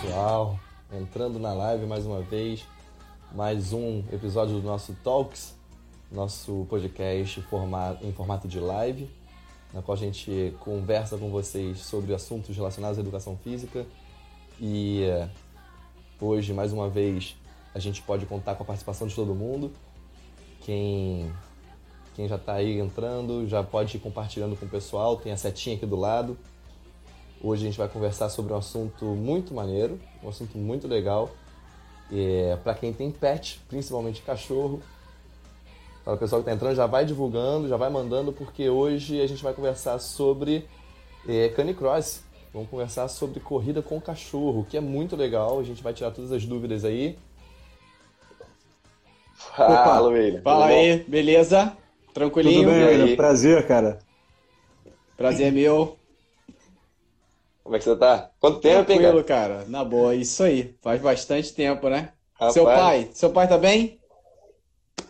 pessoal, entrando na live mais uma vez, mais um episódio do nosso Talks, nosso podcast em formato de live, na qual a gente conversa com vocês sobre assuntos relacionados à educação física e eh, hoje, mais uma vez, a gente pode contar com a participação de todo mundo. Quem, quem já está aí entrando já pode ir compartilhando com o pessoal, tem a setinha aqui do lado. Hoje a gente vai conversar sobre um assunto muito maneiro, um assunto muito legal. É, para quem tem pet, principalmente cachorro. Para o pessoal que está entrando, já vai divulgando, já vai mandando, porque hoje a gente vai conversar sobre é, canicross. Vamos conversar sobre corrida com cachorro, que é muito legal. A gente vai tirar todas as dúvidas aí. Fala, William. Fala aí, beleza? Tranquilinho? Tudo bem, prazer, cara. Prazer é meu. Como é que você tá? Quanto tempo, Tranquilo, hein, cara? cara? Na boa, isso aí. Faz bastante tempo, né? Rapaz. Seu pai, seu pai tá bem?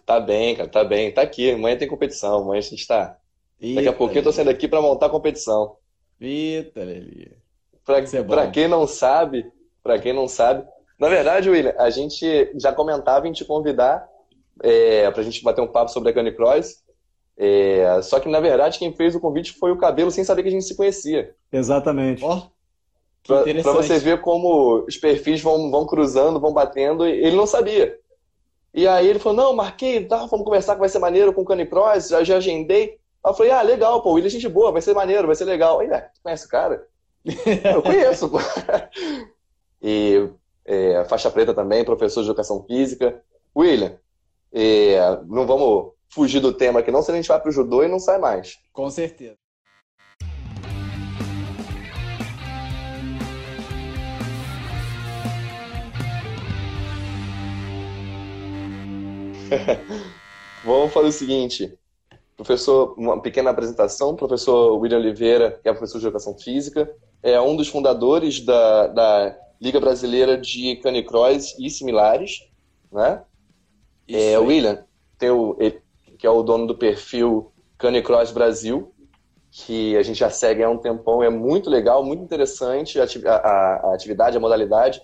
Tá bem, cara, tá bem. Tá aqui. Amanhã tem competição. Amanhã a gente tá. Eita, Daqui a pouquinho eu tô saindo aqui pra montar a competição. Eita, Leli. Pra, é pra quem não sabe, pra quem não sabe, na verdade, William, a gente já comentava em te convidar é, pra gente bater um papo sobre a Canicross. É, só que, na verdade, quem fez o convite foi o Cabelo sem saber que a gente se conhecia. Exatamente. Ó, oh, para você ver como os perfis vão, vão cruzando, vão batendo, ele não sabia. E aí ele falou, não, marquei, tá, vamos conversar que vai ser maneiro com o Canicross, já, já agendei. Aí eu falei, ah, legal, pô, ele é gente boa, vai ser maneiro, vai ser legal. Aí, né, tu conhece o cara? eu conheço, pô. E é, faixa preta também, professor de educação física. William, é, não vamos fugir do tema aqui não, senão a gente vai pro judô e não sai mais. Com certeza. Vamos fazer o seguinte. Professor, uma pequena apresentação. Professor William Oliveira, que é professor de educação física, é um dos fundadores da, da Liga Brasileira de Canicross e similares, né? é, William, tem o, que é o dono do perfil Canicross Brasil, que a gente já segue há um tempão, é muito legal, muito interessante a, a, a atividade, a modalidade.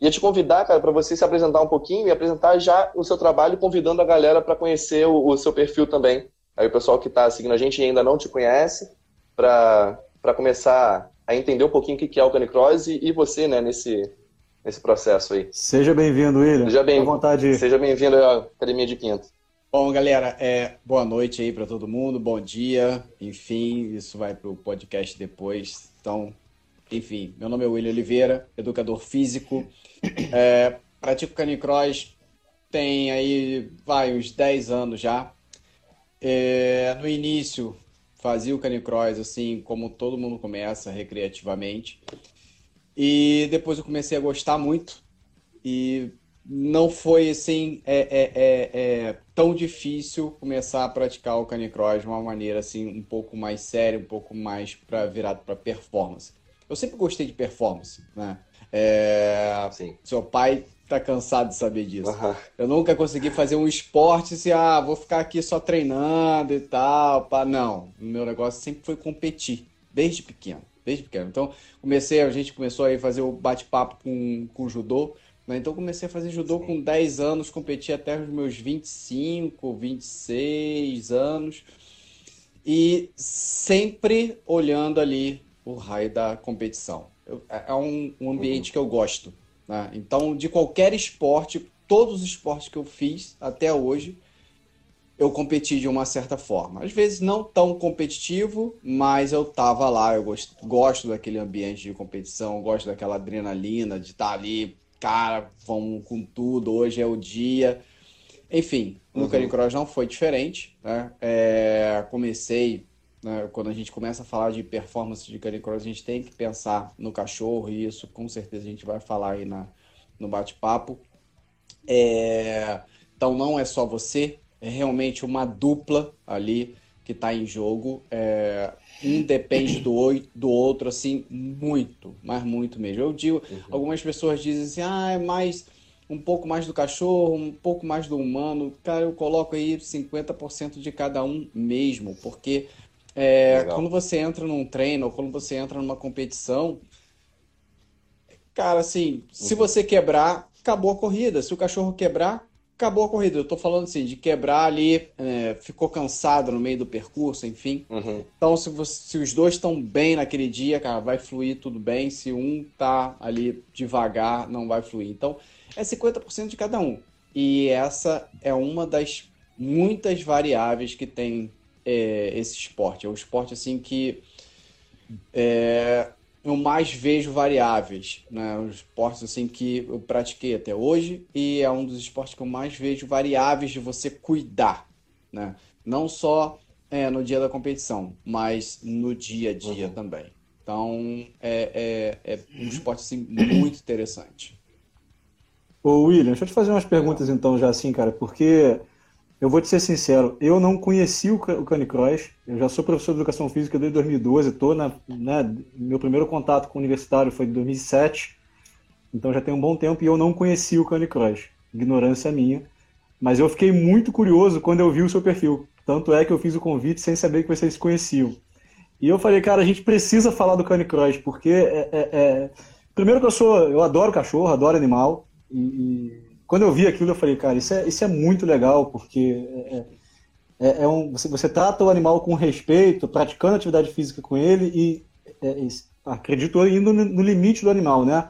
Ia te convidar, cara, para você se apresentar um pouquinho e apresentar já o seu trabalho, convidando a galera para conhecer o, o, seu perfil também. Aí o pessoal que está seguindo a gente e ainda não te conhece, para começar a entender um pouquinho o que é o Canicross e, e você, né, nesse, nesse processo aí. Seja bem-vindo, William. Seja bem-vindo. Seja bem-vindo à Academia de Quinto. Bom, galera, é, boa noite aí para todo mundo, bom dia, enfim, isso vai para o podcast depois. Então, enfim, meu nome é William Oliveira, educador físico, é, pratico canicross tem aí, vai, uns 10 anos já. É, no início, fazia o canicross assim, como todo mundo começa, recreativamente. E depois eu comecei a gostar muito e não foi assim é, é, é, é, tão difícil começar a praticar o canicross de uma maneira assim um pouco mais séria, um pouco mais para virado para performance. Eu sempre gostei de performance, né? É... Seu pai tá cansado de saber disso. Uhum. Eu nunca consegui fazer um esporte assim, ah, vou ficar aqui só treinando e tal, pá. Não, o meu negócio sempre foi competir, desde pequeno, desde pequeno. Então, comecei, a gente começou aí a fazer o bate-papo com, com o judô, né? Então comecei a fazer judô Sim. com 10 anos, competi até os meus 25, 26 anos. E sempre olhando ali o raio da competição. Eu, é, é um, um ambiente uhum. que eu gosto. Né? Então, de qualquer esporte, todos os esportes que eu fiz até hoje, eu competi de uma certa forma. Às vezes não tão competitivo, mas eu tava lá, eu gosto, gosto daquele ambiente de competição, gosto daquela adrenalina de estar tá ali cara, vamos com tudo, hoje é o dia. Enfim, no uhum. Canicross não foi diferente, né? É, comecei, né, quando a gente começa a falar de performance de Canicross, a gente tem que pensar no cachorro, e isso com certeza a gente vai falar aí na, no bate-papo. É, então não é só você, é realmente uma dupla ali que está em jogo. É, um depende do, do outro, assim, muito, mas muito mesmo. Eu digo, uhum. algumas pessoas dizem assim, ah, é mais um pouco mais do cachorro, um pouco mais do humano. Cara, eu coloco aí 50% de cada um mesmo, porque é, quando você entra num treino ou quando você entra numa competição, cara, assim, se uhum. você quebrar, acabou a corrida. Se o cachorro quebrar, acabou a corrida. Eu tô falando assim, de quebrar ali, é, ficou cansado no meio do percurso, enfim. Uhum. Então, se, você, se os dois estão bem naquele dia, cara, vai fluir tudo bem. Se um tá ali devagar, não vai fluir. Então, é 50% de cada um. E essa é uma das muitas variáveis que tem é, esse esporte. É um esporte, assim, que é, eu mais vejo variáveis, né? Os esportes assim que eu pratiquei até hoje e é um dos esportes que eu mais vejo variáveis de você cuidar, né? Não só é, no dia da competição, mas no dia a dia uhum. também. Então é, é, é um esporte assim, muito interessante. Ô William, deixa eu te fazer umas perguntas então já assim, cara, porque eu vou te ser sincero, eu não conheci o Canicross, eu já sou professor de educação física desde 2012, tô na, né, meu primeiro contato com o universitário foi em 2007, então já tem um bom tempo e eu não conheci o Canicross, ignorância minha, mas eu fiquei muito curioso quando eu vi o seu perfil, tanto é que eu fiz o convite sem saber que vocês se conheciam. E eu falei, cara, a gente precisa falar do Canicross, porque é, é, é... primeiro que eu sou, eu adoro cachorro, adoro animal, e, quando eu vi aquilo, eu falei, cara, isso é, isso é muito legal, porque é, é, é um, você, você trata o animal com respeito, praticando atividade física com ele e é, acredito indo no, limite do animal, né?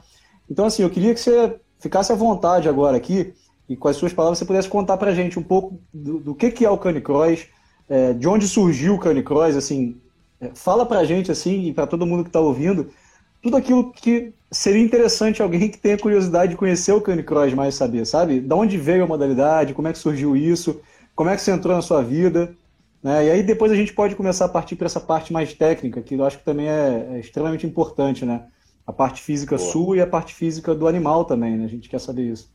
Então, assim, eu queria que você ficasse à vontade agora aqui e com as suas palavras você pudesse contar pra gente um pouco do, do que, que é o Canicross, é, de onde surgiu o Canicross, assim, é, fala pra gente, assim, e para todo mundo que está ouvindo, tudo aquilo que seria interessante alguém que tenha curiosidade de conhecer o Canicross mais saber, sabe? Da onde veio a modalidade, como é que surgiu isso, como é que você entrou na sua vida, né? E aí depois a gente pode começar a partir para essa parte mais técnica, que eu acho que também é, é extremamente importante, né? A parte física Boa. sua e a parte física do animal também, né? A gente quer saber isso.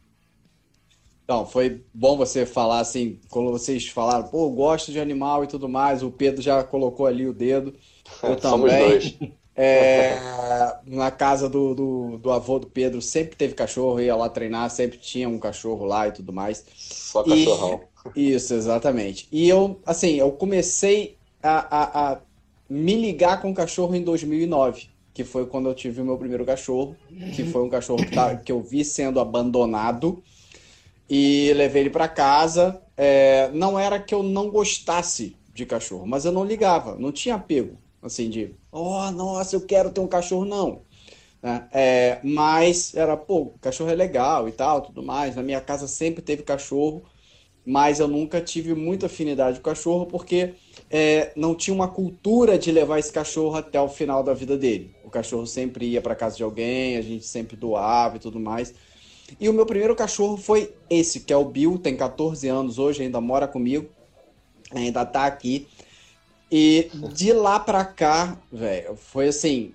Então, foi bom você falar assim, quando vocês falaram, pô, gosto de animal e tudo mais, o Pedro já colocou ali o dedo. Eu também. É, na casa do, do, do, avô do Pedro sempre teve cachorro, ia lá treinar, sempre tinha um cachorro lá e tudo mais. Só cachorrão. E, isso, exatamente. E eu, assim, eu comecei a, a, a me ligar com o cachorro em 2009, que foi quando eu tive o meu primeiro cachorro, que foi um cachorro que, tá, que eu vi sendo abandonado e levei ele para casa. É, não era que eu não gostasse de cachorro, mas eu não ligava, não tinha apego assim, de, oh, nossa, eu quero ter um cachorro, não. Né? É, mas era, pô, cachorro é legal e tal, tudo mais. Na minha casa sempre teve cachorro, mas eu nunca tive muita afinidade com cachorro porque é, não tinha uma cultura de levar esse cachorro até o final da vida dele. O cachorro sempre ia para casa de alguém, a gente sempre doava e tudo mais. E o meu primeiro cachorro foi esse, que é o Bill, tem 14 anos hoje, ainda mora comigo, ainda tá aqui. E de lá pra cá, velho, foi assim,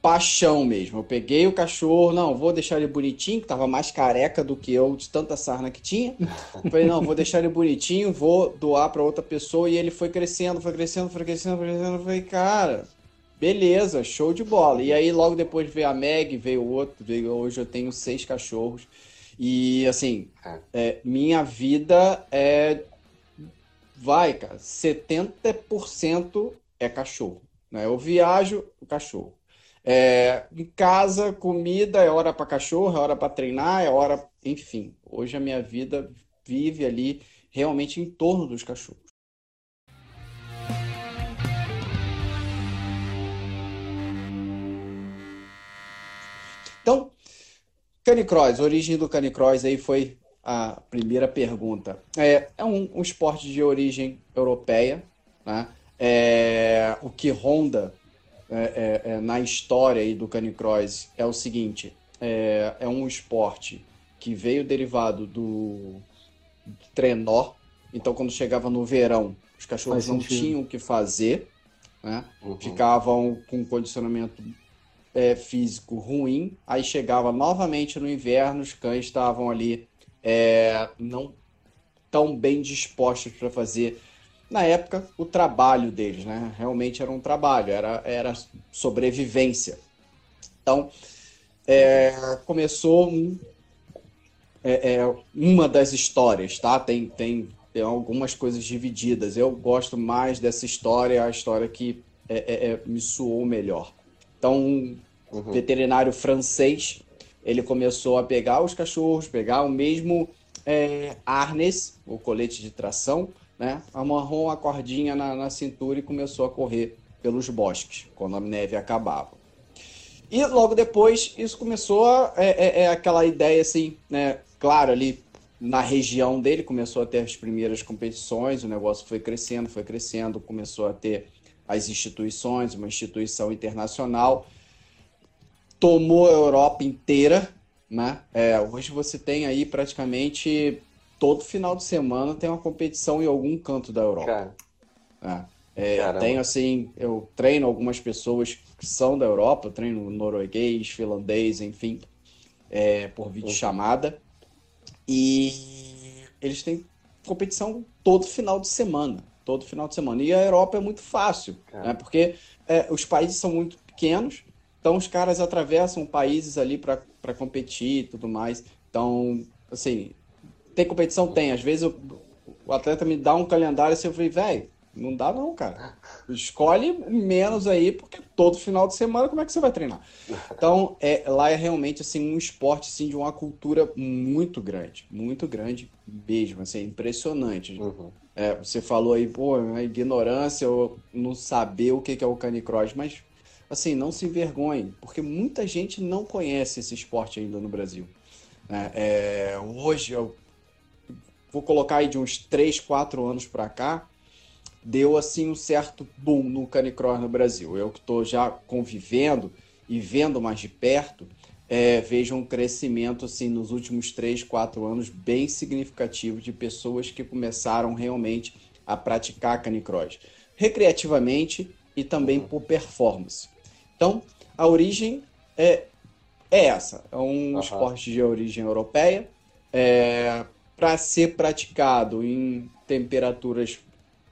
paixão mesmo. Eu peguei o cachorro, não, vou deixar ele bonitinho, que tava mais careca do que eu, de tanta sarna que tinha. Falei, não, vou deixar ele bonitinho, vou doar para outra pessoa. E ele foi crescendo, foi crescendo, foi crescendo, foi crescendo. Eu falei, cara, beleza, show de bola. E aí logo depois veio a Meg, veio o outro, veio, hoje eu tenho seis cachorros. E assim, é, é minha vida é vai, cara, 70% é cachorro. Né? Eu viajo, o cachorro. É, em casa, comida, é hora para cachorro, é hora para treinar, é hora. Enfim, hoje a minha vida vive ali realmente em torno dos cachorros. Então, Canicross, origem do Canicross aí foi a primeira pergunta. É, é um, um esporte de origem europeia, né? É, o que ronda é, é, é na história aí do canicross é o seguinte: é, é, um esporte que veio derivado do trenó. Então, quando chegava no verão, os cachorros Faz não sentido. tinham o que fazer, né? Uhum. ficavam com condicionamento é, físico ruim. Aí chegava novamente no inverno, os cães estavam ali é, não tão bem dispostos para fazer, na época, o trabalho deles, né? Realmente era um trabalho, era, era sobrevivência. Então, é, começou um, é, é, uma das histórias, tá? Tem, tem, tem algumas coisas divididas. Eu gosto mais dessa história, a história que é, é, me soou melhor. Então, um uhum. veterinário francês ele começou a pegar os cachorros, pegar o mesmo é, o colete de tração, né? amarrou uma cordinha na, na cintura e começou a correr pelos bosques, quando a neve acabava. E logo depois isso começou a, é, é, é, aquela ideia assim, né? Claro, ali na região dele começou a ter as primeiras competições, o negócio foi crescendo, foi crescendo, começou a ter as instituições, uma instituição internacional, tomou a Europa inteira, né? É, hoje você tem aí praticamente todo final de semana tem uma competição em algum canto da Europa. Cara. É, é, tenho assim, eu treino algumas pessoas que são da Europa, eu treino norueguês, finlandês, enfim, é, por vídeo chamada. E eles têm competição todo final de semana. Todo final de semana. E a Europa é muito fácil, né? porque é, os países são muito pequenos, então os caras atravessam países ali para competir e tudo mais. Então, assim, tem competição? Tem. Às vezes eu, o atleta me dá um calendário e assim, eu falei, velho, não dá não, cara. Escolhe menos aí, porque todo final de semana como é que você vai treinar? Então, é, lá é realmente assim um esporte assim, de uma cultura muito grande, muito grande mesmo, assim, impressionante. Uhum. É, você falou aí, pô, a ignorância ou não saber o que é o canicross, mas assim, não se envergonhe, porque muita gente não conhece esse esporte ainda no Brasil. É, é, hoje, eu vou colocar aí de uns 3, 4 anos para cá, deu assim um certo boom no canicross no Brasil. Eu que estou já convivendo e vendo mais de perto, é, vejo um crescimento assim nos últimos 3, 4 anos bem significativo de pessoas que começaram realmente a praticar canicross, recreativamente e também por performance. Então, a origem é, é essa, é um uhum. esporte de origem europeia, é, para ser praticado em temperaturas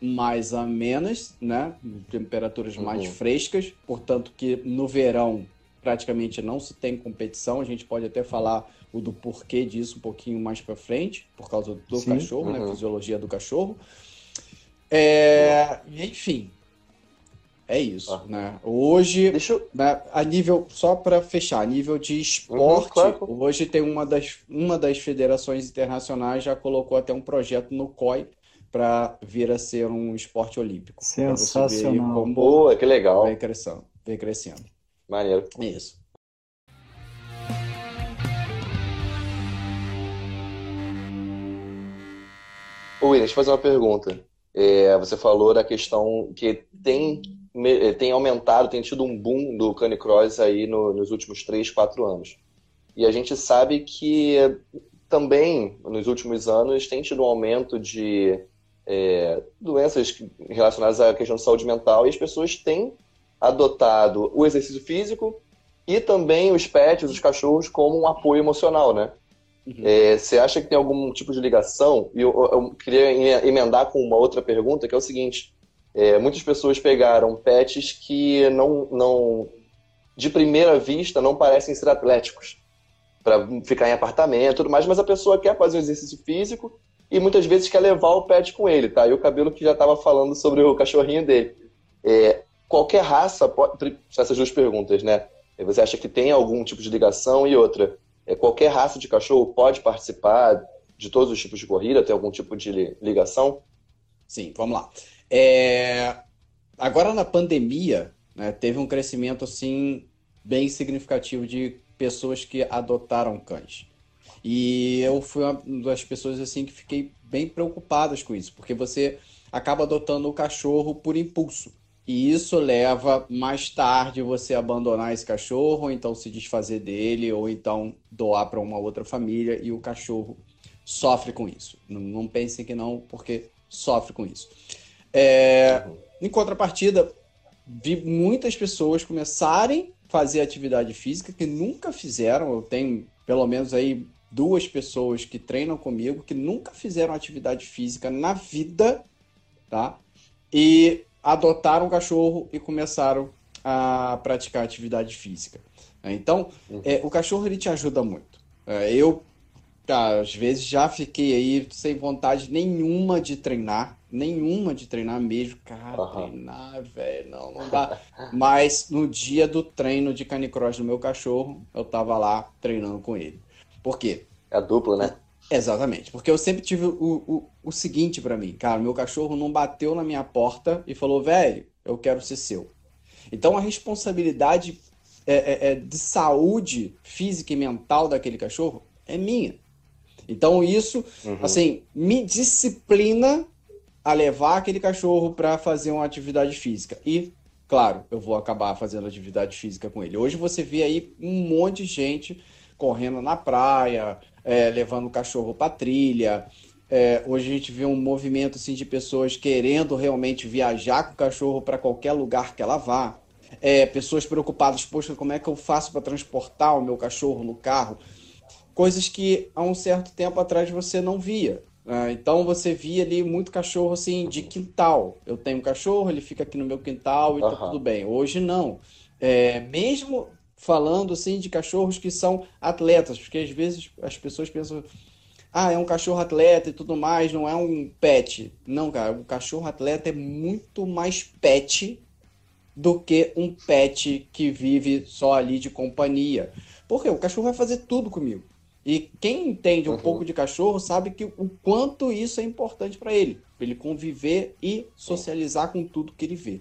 mais amenas, né? Temperaturas uhum. mais frescas, portanto que no verão praticamente não se tem competição. A gente pode até falar o do porquê disso um pouquinho mais para frente, por causa do Sim. cachorro, né? uhum. né? Fisiologia do cachorro. É, enfim, é isso, ah. né? Hoje, eu... né, a nível só para fechar, a nível de esporte, uhum, claro. hoje tem uma das uma das federações internacionais já colocou até um projeto no COI para vir a ser um esporte olímpico. Sensacional. Como Boa, que legal. Vem crescendo. Vem crescendo. Maneiro. Isso. Ô, William, deixa eu fazer uma pergunta. É, você falou da questão que tem, tem aumentado, tem tido um boom do canicross aí no, nos últimos 3, 4 anos. E a gente sabe que também, nos últimos anos, tem tido um aumento de é, doenças relacionadas à questão de saúde mental e as pessoas têm adotado o exercício físico e também os pets, os cachorros, como um apoio emocional, né? Uhum. É, você acha que tem algum tipo de ligação? E eu, eu, queria emendar com uma outra pergunta, que é o seguinte: é, muitas pessoas pegaram pets que não, não, de primeira vista, não parecem ser atléticos para ficar em apartamento, tudo mais, mas a pessoa quer fazer um exercício físico e muitas vezes quer levar o pet com ele, tá? E o cabelo que já estava falando sobre o cachorrinho dele. É, qualquer raça, pode, essas duas perguntas, né? Você acha que tem algum tipo de ligação? E outra, é, qualquer raça de cachorro pode participar de todos os tipos de corrida, tem algum tipo de ligação? Sim, vamos lá. É... Agora na pandemia, né, teve um crescimento assim bem significativo de pessoas que adotaram cães. E eu fui uma das pessoas assim que fiquei bem preocupadas com isso, porque você acaba adotando o cachorro por impulso. E isso leva mais tarde você abandonar esse cachorro, ou então se desfazer dele, ou então doar para uma outra família e o cachorro sofre com isso. Não, não pensem que não, porque sofre com isso. É, em contrapartida, vi muitas pessoas começarem a fazer atividade física que nunca fizeram. Eu tenho pelo menos aí duas pessoas que treinam comigo que nunca fizeram atividade física na vida, tá? E adotaram um cachorro e começaram a praticar atividade física. Então, uhum. é, o cachorro ele te ajuda muito. É, eu Cara, às vezes já fiquei aí sem vontade nenhuma de treinar, nenhuma de treinar mesmo. Cara, uhum. treinar, velho, não, não dá. Mas no dia do treino de canicross do meu cachorro, eu tava lá treinando com ele. Por quê? É a dupla, né? Exatamente, porque eu sempre tive o, o, o seguinte para mim, cara, meu cachorro não bateu na minha porta e falou, velho, eu quero ser seu. Então a responsabilidade é, é, é de saúde física e mental daquele cachorro é minha. Então isso, uhum. assim, me disciplina a levar aquele cachorro para fazer uma atividade física. E, claro, eu vou acabar fazendo atividade física com ele. Hoje você vê aí um monte de gente correndo na praia, é, levando o cachorro para trilha. É, hoje a gente vê um movimento assim, de pessoas querendo realmente viajar com o cachorro para qualquer lugar que ela vá. É, pessoas preocupadas, poxa, como é que eu faço para transportar o meu cachorro no carro? Coisas que há um certo tempo atrás você não via. Né? então você via ali muito cachorro assim de quintal. Eu tenho um cachorro, ele fica aqui no meu quintal e uhum. tá tudo bem. Hoje não. É, mesmo falando assim de cachorros que são atletas, porque às vezes as pessoas pensam, ah, é um cachorro atleta e tudo mais, não é um pet. Não, cara, o cachorro atleta é muito mais pet do que um pet que vive só ali de companhia. Porque o cachorro vai fazer tudo comigo. E quem entende um uhum. pouco de cachorro sabe que o quanto isso é importante para ele, para ele conviver e socializar com tudo que ele vê.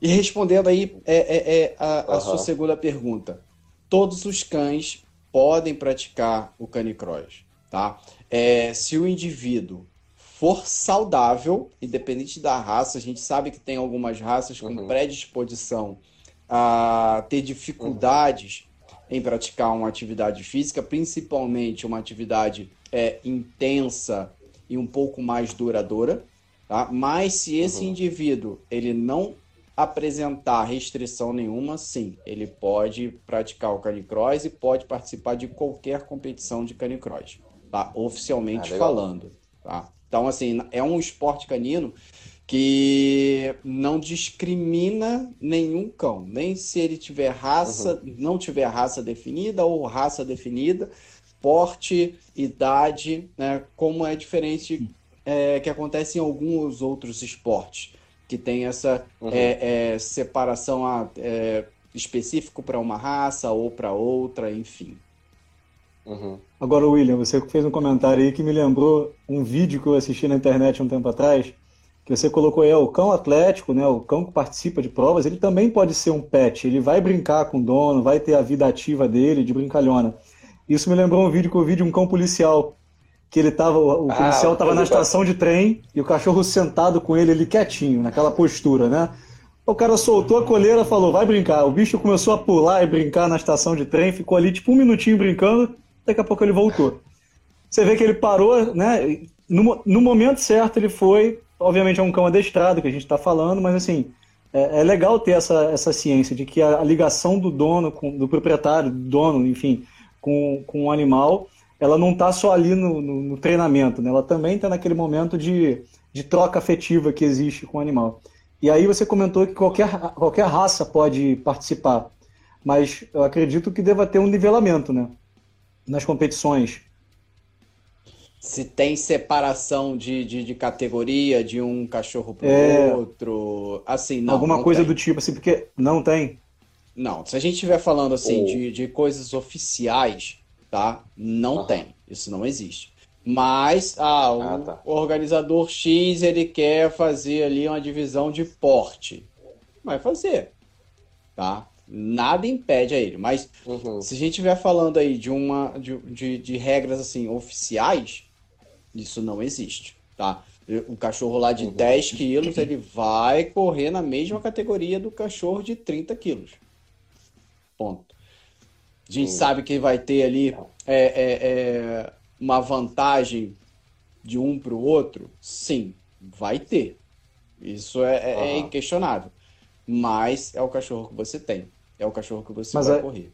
E respondendo aí é, é, é a, a uhum. sua segunda pergunta, todos os cães podem praticar o canicross, tá? É, se o indivíduo for saudável, independente da raça, a gente sabe que tem algumas raças com uhum. predisposição a ter dificuldades. Em praticar uma atividade física, principalmente uma atividade é, intensa e um pouco mais duradoura, tá? Mas se esse uhum. indivíduo ele não apresentar restrição nenhuma, sim, ele pode praticar o canicross e pode participar de qualquer competição de canicross, tá? Oficialmente ah, falando, tá? Então, assim, é um esporte canino que não discrimina nenhum cão, nem se ele tiver raça, uhum. não tiver raça definida ou raça definida, porte, idade, né? Como é diferente é, que acontece em alguns outros esportes que tem essa uhum. é, é, separação a, é, específico para uma raça ou para outra, enfim. Uhum. Agora, William, você fez um comentário aí que me lembrou um vídeo que eu assisti na internet um tempo atrás, que você colocou aí, o cão atlético, né, o cão que participa de provas, ele também pode ser um pet, ele vai brincar com o dono, vai ter a vida ativa dele, de brincalhona. Isso me lembrou um vídeo que eu vi de um cão policial, que ele tava, o ah, policial estava na estação de trem e o cachorro sentado com ele ali quietinho, naquela postura, né? O cara soltou a coleira falou, vai brincar. O bicho começou a pular e brincar na estação de trem, ficou ali tipo um minutinho brincando, daqui a pouco ele voltou. Você vê que ele parou, né? No, no momento certo ele foi, obviamente é um cão adestrado que a gente está falando, mas assim, é, é, legal ter essa, essa ciência de que a, a ligação do dono, com, do proprietário, do dono, enfim, com, com o animal ela não está só ali no, no, no, treinamento, né? ela também está naquele momento de, de troca afetiva que existe com o animal. E aí você comentou que qualquer, qualquer raça pode participar, mas eu acredito que deva ter um nivelamento né? nas competições. Se tem separação de, de, de categoria de um cachorro para o é... outro, assim, não. Alguma não coisa tem. do tipo, assim, porque não tem. Não, se a gente estiver falando assim oh. de, de coisas oficiais, tá? Não uhum. tem, isso não existe. Mas ah, o ah, tá. organizador X ele quer fazer ali uma divisão de porte, vai fazer, tá? Nada impede a ele. Mas uhum. se a gente estiver falando aí de uma de, de, de, regras assim oficiais, isso não existe, tá? O cachorro lá de uhum. 10 quilos ele vai correr na mesma categoria do cachorro de 30 quilos. Ponto. A gente Sim. sabe que vai ter ali é, é, é uma vantagem de um para o outro. Sim, vai ter. Isso é, uhum. é, inquestionável. Mas é o cachorro que você tem. É o cachorro que você Mas vai é... correr.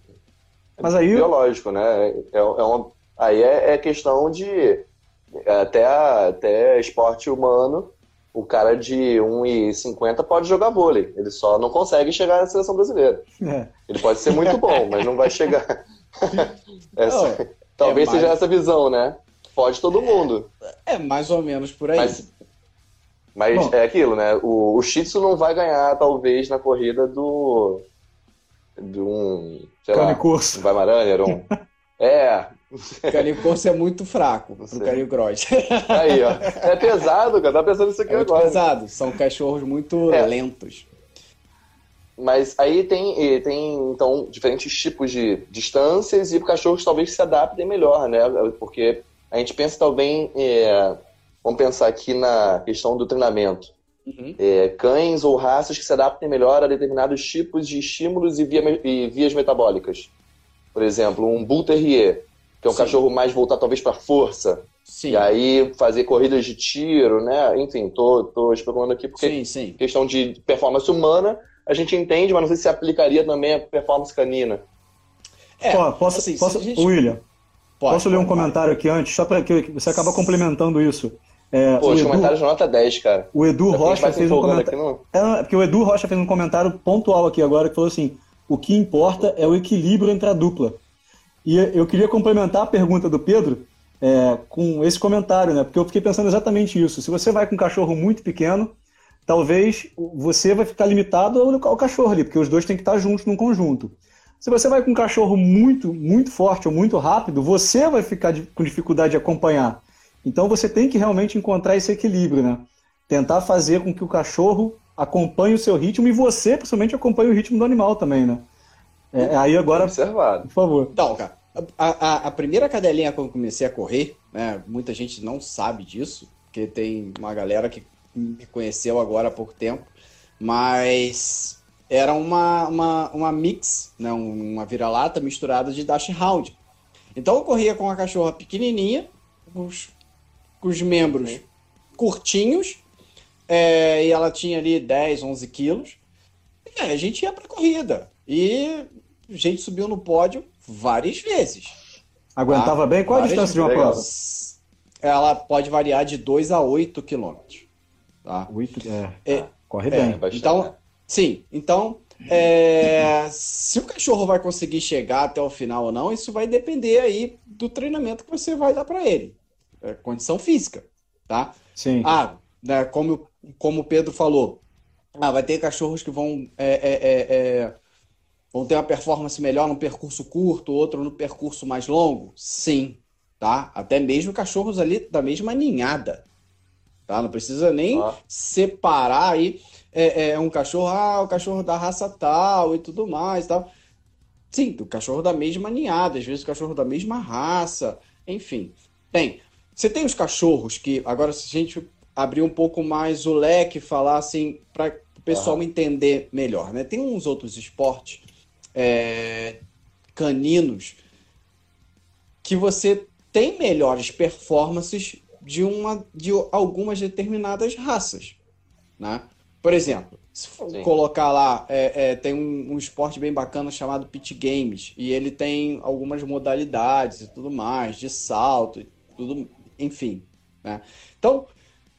Mas aí... Biológico, né? É, é uma... Aí é, questão de... Até, até esporte humano o cara de 1,50 pode jogar vôlei. Ele só não consegue chegar na seleção brasileira. É. Ele pode ser muito bom, mas não vai chegar. Essa... Talvez É seja mais- essa visão, né? Pode todo mundo. É mais ou menos por aí. Mas, mas Bom. é aquilo, né? O, o Shih Tzu não vai ganhar, talvez, na corrida do. de um. sei lá. Cane Corso. Um Weimaraner, um. É, O Canicross é muito fraco pro sei. Canicross. aí, ó. É pesado, cara. Tá pensando nisso aqui É agora. pesado. São cachorros muito É. lentos. Mas aí tem, tem, então, diferentes tipos de distâncias e cachorros talvez se adaptem melhor, né? Porque a gente pensa também, é, vamos pensar aqui na questão do treinamento. Uhum. É, cães ou raças que se adaptem melhor a determinados tipos de estímulos e, via- e vias metabólicas. Por exemplo, um Bull Terrier, que é um Sim. cachorro mais voltado talvez para força, Sim. e aí fazer corridas de tiro, né? Enfim, tô, tô especulando aqui porque Sim, sim. questão de performance humana, a gente entende, mas não sei se aplicaria também a performance canina. É, Ó, posso, assim, posso gente- William, Pode, posso ler um pode, comentário aqui antes, só para que você acaba complementando isso. É, Pô, o, os Edu, comentários nota 10, cara. o Edu Rocha fez um comentário. aqui, não. É, porque o Edu Rocha fez um comentário pontual aqui agora que falou assim: o que importa é o equilíbrio entre a dupla. E eu queria complementar a pergunta do Pedro é, com esse comentário, né? Porque eu fiquei pensando exatamente isso. Se você vai com um cachorro muito pequeno, talvez você vai ficar limitado ao, cachorro ali, porque os dois têm que estar juntos num conjunto. Se você vai com um cachorro muito, muito forte ou muito rápido, você vai ficar de- com dificuldade de acompanhar. Então você tem que realmente encontrar esse equilíbrio, né? Tentar fazer com que o cachorro acompanhe o seu ritmo e você, principalmente, acompanhe o ritmo do animal também, né? É, aí agora, Observado. por favor. Então, cara, a, a, a primeira cadelinha quando eu comecei a correr, né? Muita gente não sabe disso, porque tem uma galera que me conheceu agora há pouco tempo, mas era uma, uma, uma mix, né? um- Uma vira-lata misturada de dash round. Então eu corria com uma cachorra pequenininha, com os, com os membros curtinhos, é, e ela tinha ali 10, 11 quilos. E aí a gente ia pra corrida. E gente subiu no pódio várias vezes. Aguentava bem? Qual a várias distância de uma legal. prova? Ela pode variar de 2 a 8 quilômetros. Tá? Oito, é, É, corre É, bem. bastante. Então, sim. Então, é, se o cachorro vai conseguir chegar até o final ou não, isso vai depender aí do treinamento que você vai dar para ele. É, condição física, tá? Sim. Ah, né, como, como o Pedro falou, ah, vai ter cachorros que vão, é, é, é, é, vão ter uma performance melhor num percurso curto, outro no percurso mais longo? Sim, tá? Até mesmo cachorros ali da mesma ninhada, tá? Não precisa nem Ó. separar aí é, é, um cachorro, ah, o cachorro da raça tal e tudo mais, tal. Sim, o cachorro da mesma ninhada, às vezes o cachorro da mesma raça, enfim. Tem. Você tem os cachorros que, agora se a gente abrir um pouco mais o leque, falar assim, para o pessoal entender melhor, né? Tem uns outros esportes é, caninos que você tem melhores performances de, uma, de algumas determinadas raças, né? Por exemplo, se for Sim. colocar lá, é, é, tem um, um esporte bem bacana chamado Pit Games, e ele tem algumas modalidades e tudo mais, de salto, tudo, enfim, né? Então,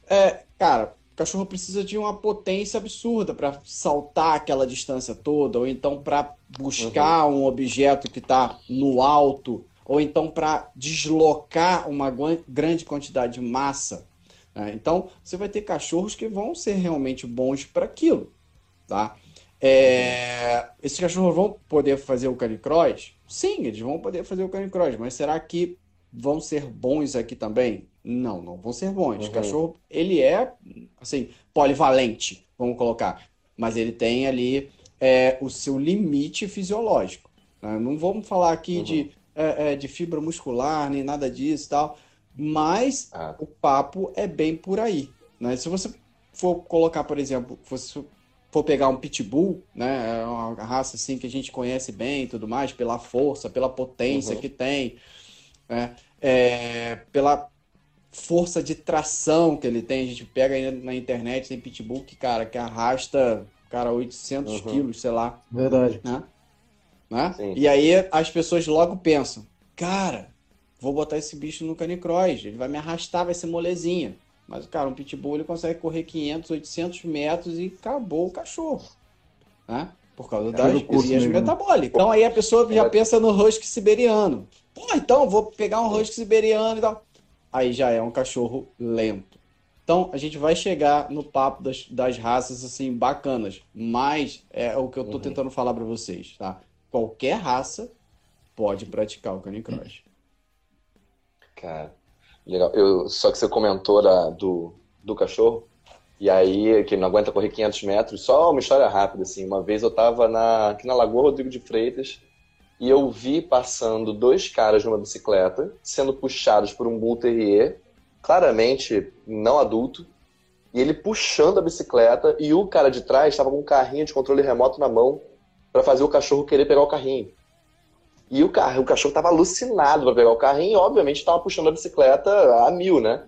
é, cara, cachorro precisa de uma potência absurda para saltar aquela distância toda, ou então para buscar um objeto que está no alto, ou então para deslocar uma grande quantidade de massa. né? Então, você vai ter cachorros que vão ser realmente bons para aquilo, tá? É, esses cachorros vão poder fazer o canicross? Sim, eles vão poder fazer o canicross, mas será que vão ser bons aqui também? Não, não vão ser bons. O Uhum. cachorro, ele é, assim, polivalente, vamos colocar, mas ele tem ali é, o seu limite fisiológico. né? Não vamos falar aqui Uhum. de, é, é, de fibra muscular, nem nada disso e tal, mas Ah, o papo é bem por aí, né? Se você for colocar, por exemplo, se você for pegar um pitbull, né, é uma raça assim que a gente conhece bem e tudo mais, pela força, pela potência Uhum. que tem, né, é, pela força de tração que ele tem, a gente pega aí na internet, tem pitbull que, cara, que arrasta, cara, 800 Uhum. quilos, sei lá, Verdade. né? Né? E aí as pessoas logo pensam, cara, vou botar esse bicho no canicross, ele vai me arrastar, vai ser molezinha. Mas, cara, um pitbull ele consegue correr 500, 800 metros e acabou o cachorro. Né? Por causa das vias metabólicas. Então aí a pessoa já pensa no husky siberiano. Pô, então vou pegar um husky siberiano e tal. Aí já é um cachorro lento. Então a gente vai chegar no papo das, das raças assim bacanas, mas é o que eu tô uhum. tentando falar para vocês, tá? Qualquer raça pode praticar o canicross. Cara, legal. Eu, só que você comentou da, do, do cachorro, e aí, que não aguenta correr 500 metros. Só uma história rápida, assim. Uma vez eu tava na, aqui na Lagoa Rodrigo de Freitas e eu vi passando dois caras numa bicicleta sendo puxados por um Bull Terrier, claramente não adulto, e ele puxando a bicicleta e o cara de trás estava com um carrinho de controle remoto na mão para fazer o cachorro querer pegar o carrinho. E o, carro, o cachorro estava alucinado para pegar o carrinho e, obviamente, estava puxando a bicicleta a mil, né?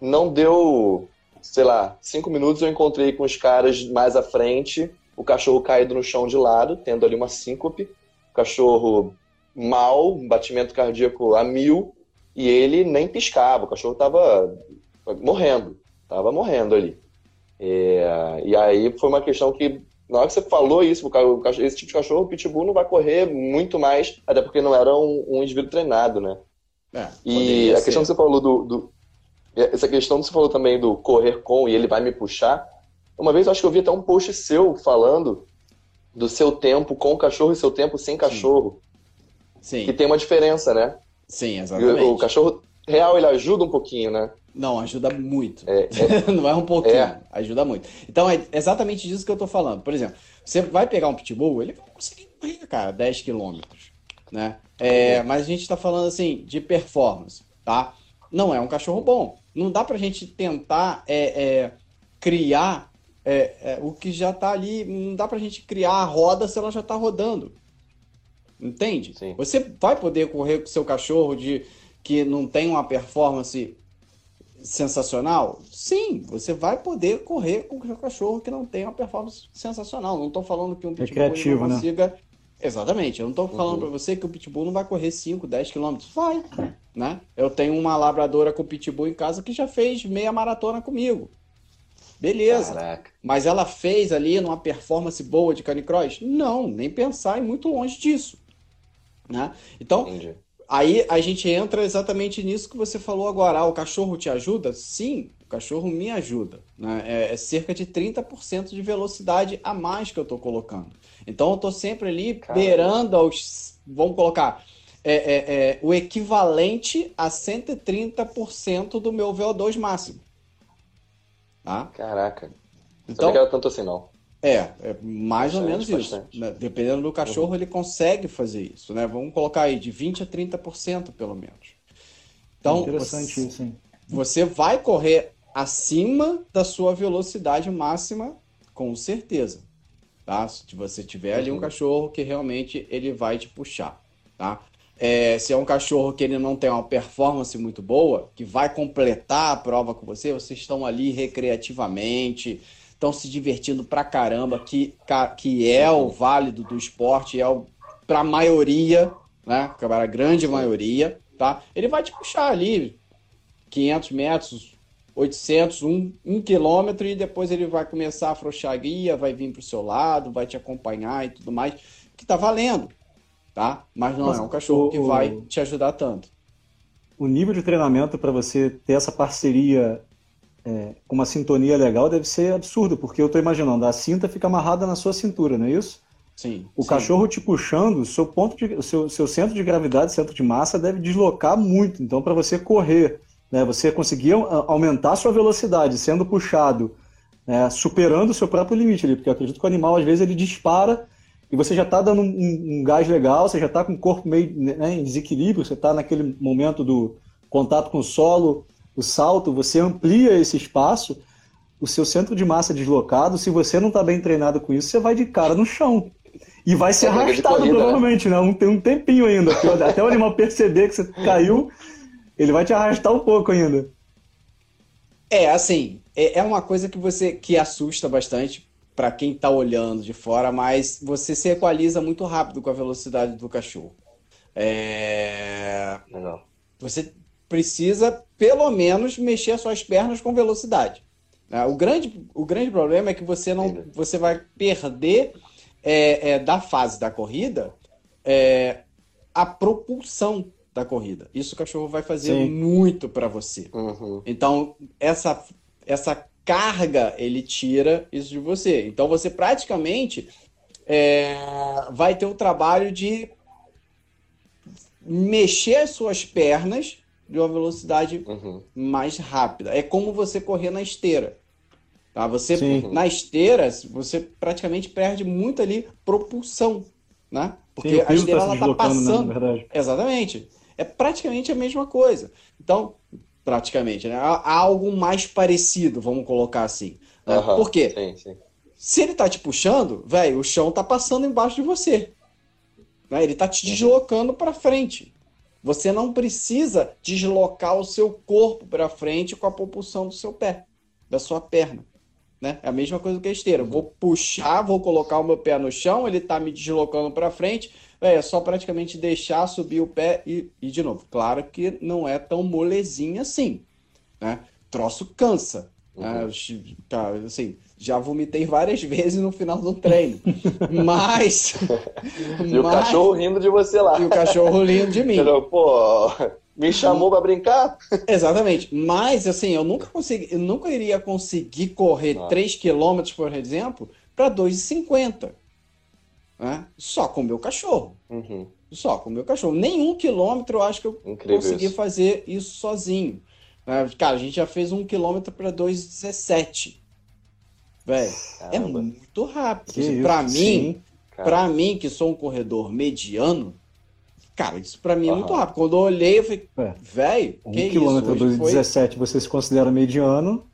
Não deu sei lá, cinco minutos eu encontrei com os caras mais à frente, o cachorro caído no chão de lado, tendo ali uma síncope, o cachorro mal, um batimento cardíaco a mil, e ele nem piscava, o cachorro tava morrendo, tava morrendo ali. É, e aí foi uma questão que, na hora que você falou isso, esse tipo de cachorro, o pitbull não vai correr muito mais, até porque não era um, um indivíduo treinado, né? É, e a ser. questão que você falou do, do essa questão que você falou também do correr com e ele vai me puxar. Uma vez eu acho que eu vi até um post seu falando do seu tempo com o cachorro e seu tempo sem cachorro. Sim. Que tem uma diferença, né? Sim, exatamente. O, o cachorro real ele ajuda um pouquinho, né? Não, ajuda muito. É, é, não é um pouquinho, é. ajuda muito. Então é exatamente disso que eu tô falando. Por exemplo, você vai pegar um pitbull, ele vai conseguir correr, cara, 10 quilômetros, né? É, mas a gente tá falando assim de performance, tá? Não é um cachorro bom. Não dá para a gente tentar é, é, criar é, é, o que já está ali. Não dá para a gente criar a roda se ela já está rodando. Entende? Sim. Você vai poder correr com seu cachorro de que não tem uma performance sensacional? Sim, você vai poder correr com o seu cachorro que não tem uma performance sensacional. Não estou falando que um pitbull é não né? consiga. Né? Exatamente. Eu não estou falando uhum. para você que o pitbull não vai correr 5, 10 quilômetros. Vai né? Eu tenho uma labradora com pitbull em casa que já fez meia maratona comigo. Beleza. Caraca. Mas ela fez ali numa performance boa de canicross? Não, nem pensar e muito longe disso. Né? Então, Entendi. aí a gente entra exatamente nisso que você falou agora. Ah, o cachorro te ajuda? Sim, cachorro me ajuda. Né? É, é cerca de 30% de velocidade a mais que eu estou colocando. Então eu estou sempre ali Caramba. beirando aos. Vamos colocar é, é, é, o equivalente a 130% do meu VO2 máximo. Tá? Caraca. Então, não era tanto assim, não. É, é mais bastante, ou menos isso. Né? Dependendo do cachorro, uhum. ele consegue fazer isso. Né? Vamos colocar aí de 20% a 30%, pelo menos. Então, Interessante você, isso, hein? Você vai correr acima da sua velocidade máxima, com certeza. Tá? Se você tiver ali um uhum. cachorro que realmente ele vai te puxar. Tá? é, se é um cachorro que ele não tem uma performance muito boa, que vai completar a prova com você, vocês estão ali recreativamente, estão se divertindo pra caramba, que, que é o válido do esporte, é para a maioria, né? Para a grande maioria, tá? Ele vai te puxar ali 500 metros, 800, 1, 1 quilômetro e depois ele vai começar a afrouxar a guia, vai vir para o seu lado, vai te acompanhar e tudo mais, que tá valendo tá? Mas não Mas, é um cachorro o, que vai te ajudar tanto. O nível de treinamento para você ter essa parceria é, com uma sintonia legal deve ser absurdo, porque eu estou imaginando, a cinta fica amarrada na sua cintura, não é isso? Sim. O sim. cachorro te puxando, seu ponto de, o seu, seu centro de gravidade, centro de massa deve deslocar muito. Então, para você correr, né, você conseguir aumentar sua velocidade sendo puxado, né, superando o seu próprio limite ali, porque eu acredito que o animal às vezes ele dispara e você já está dando um, um, gás legal, você já está com o corpo meio né, em desequilíbrio, você está naquele momento do contato com o solo, o salto, você amplia esse espaço, o seu centro de massa deslocado, se você não está bem treinado com isso, você vai de cara no chão. E vai ser é arrastado corrida, né? provavelmente, né? Um, tem um tempinho ainda. Até o animal perceber que você caiu, ele vai te arrastar um pouco ainda. É, assim, é, é uma coisa que você que assusta bastante, para quem está olhando de fora, mas você se equaliza muito rápido com a velocidade do cachorro. É... Legal. Você precisa, pelo menos, mexer as suas pernas com velocidade. Né? O grande, o grande problema é que você não você vai perder é, é, da fase da corrida é a propulsão da corrida. Isso o cachorro vai fazer Sim. muito para você. Uhum. Então, essa, essa carga ele tira isso de você. Então, você praticamente é, vai ter o trabalho de mexer as suas pernas de uma velocidade uhum. mais rápida. É como você correr na esteira. Tá? Você Sim. na esteira, você praticamente perde muito ali propulsão, né? Porque Sim, a esteira tá ela tá né, passando. Né, Exatamente. É praticamente a mesma coisa. Então, praticamente, né? Há algo mais parecido, vamos colocar assim. Né? Uhum. Por quê? Sim, sim. Se ele tá te puxando, velho, o chão tá passando embaixo de você. Né? Ele tá te uhum. deslocando para frente. Você não precisa deslocar o seu corpo para frente com a propulsão do seu pé, da sua perna. Né? É a mesma coisa que a esteira. Vou puxar, vou colocar o meu pé no chão, ele está me deslocando para frente. É só praticamente deixar subir o pé e, e de novo. Claro que não é tão molezinha assim. Né? Troço cansa. Né? Uhum. Tá, assim, já vomitei várias vezes no final do treino. Mas. e mas... o cachorro rindo de você lá. E o cachorro rindo de mim. Pô, me chamou para brincar? Exatamente. Mas, assim, eu nunca consegui, eu nunca iria conseguir correr ah. 3 km, por exemplo, para 2,50. Né? Só com o meu cachorro. Uhum. Só com o meu cachorro. Nenhum quilômetro eu acho que eu Incrível consegui isso. fazer isso sozinho. Né? Cara, a gente já fez um quilômetro para 2,17. Velho, é muito rápido. Para mim, para mim, que sou um corredor mediano, Cara, isso pra mim é muito rápido. Quando eu olhei, eu falei, é. velho, um que quilômetro isso? 2,17 foi... você se considera mediano.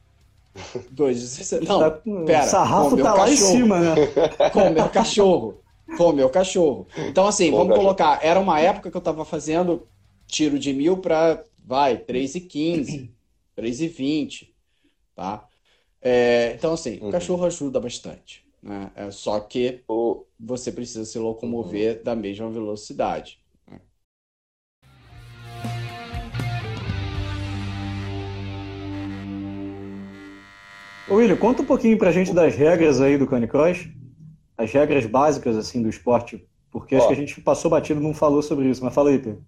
2,17. Não, tá, pera. O sarrafo tá lá em cima, né? Com o meu cachorro. Com o meu cachorro. Então, assim, vamos cachorro. colocar. Era uma época que eu tava fazendo tiro de mil pra, vai, 3,15, 3,20, tá? É, então, assim, uhum. o cachorro ajuda bastante. Né? É, só que você precisa se locomover uhum. da mesma velocidade. Ô William, conta um pouquinho pra gente das regras aí do Canicross, as regras básicas assim do esporte, porque Ó, acho que a gente passou batido não falou sobre isso, mas fala aí, Pedro.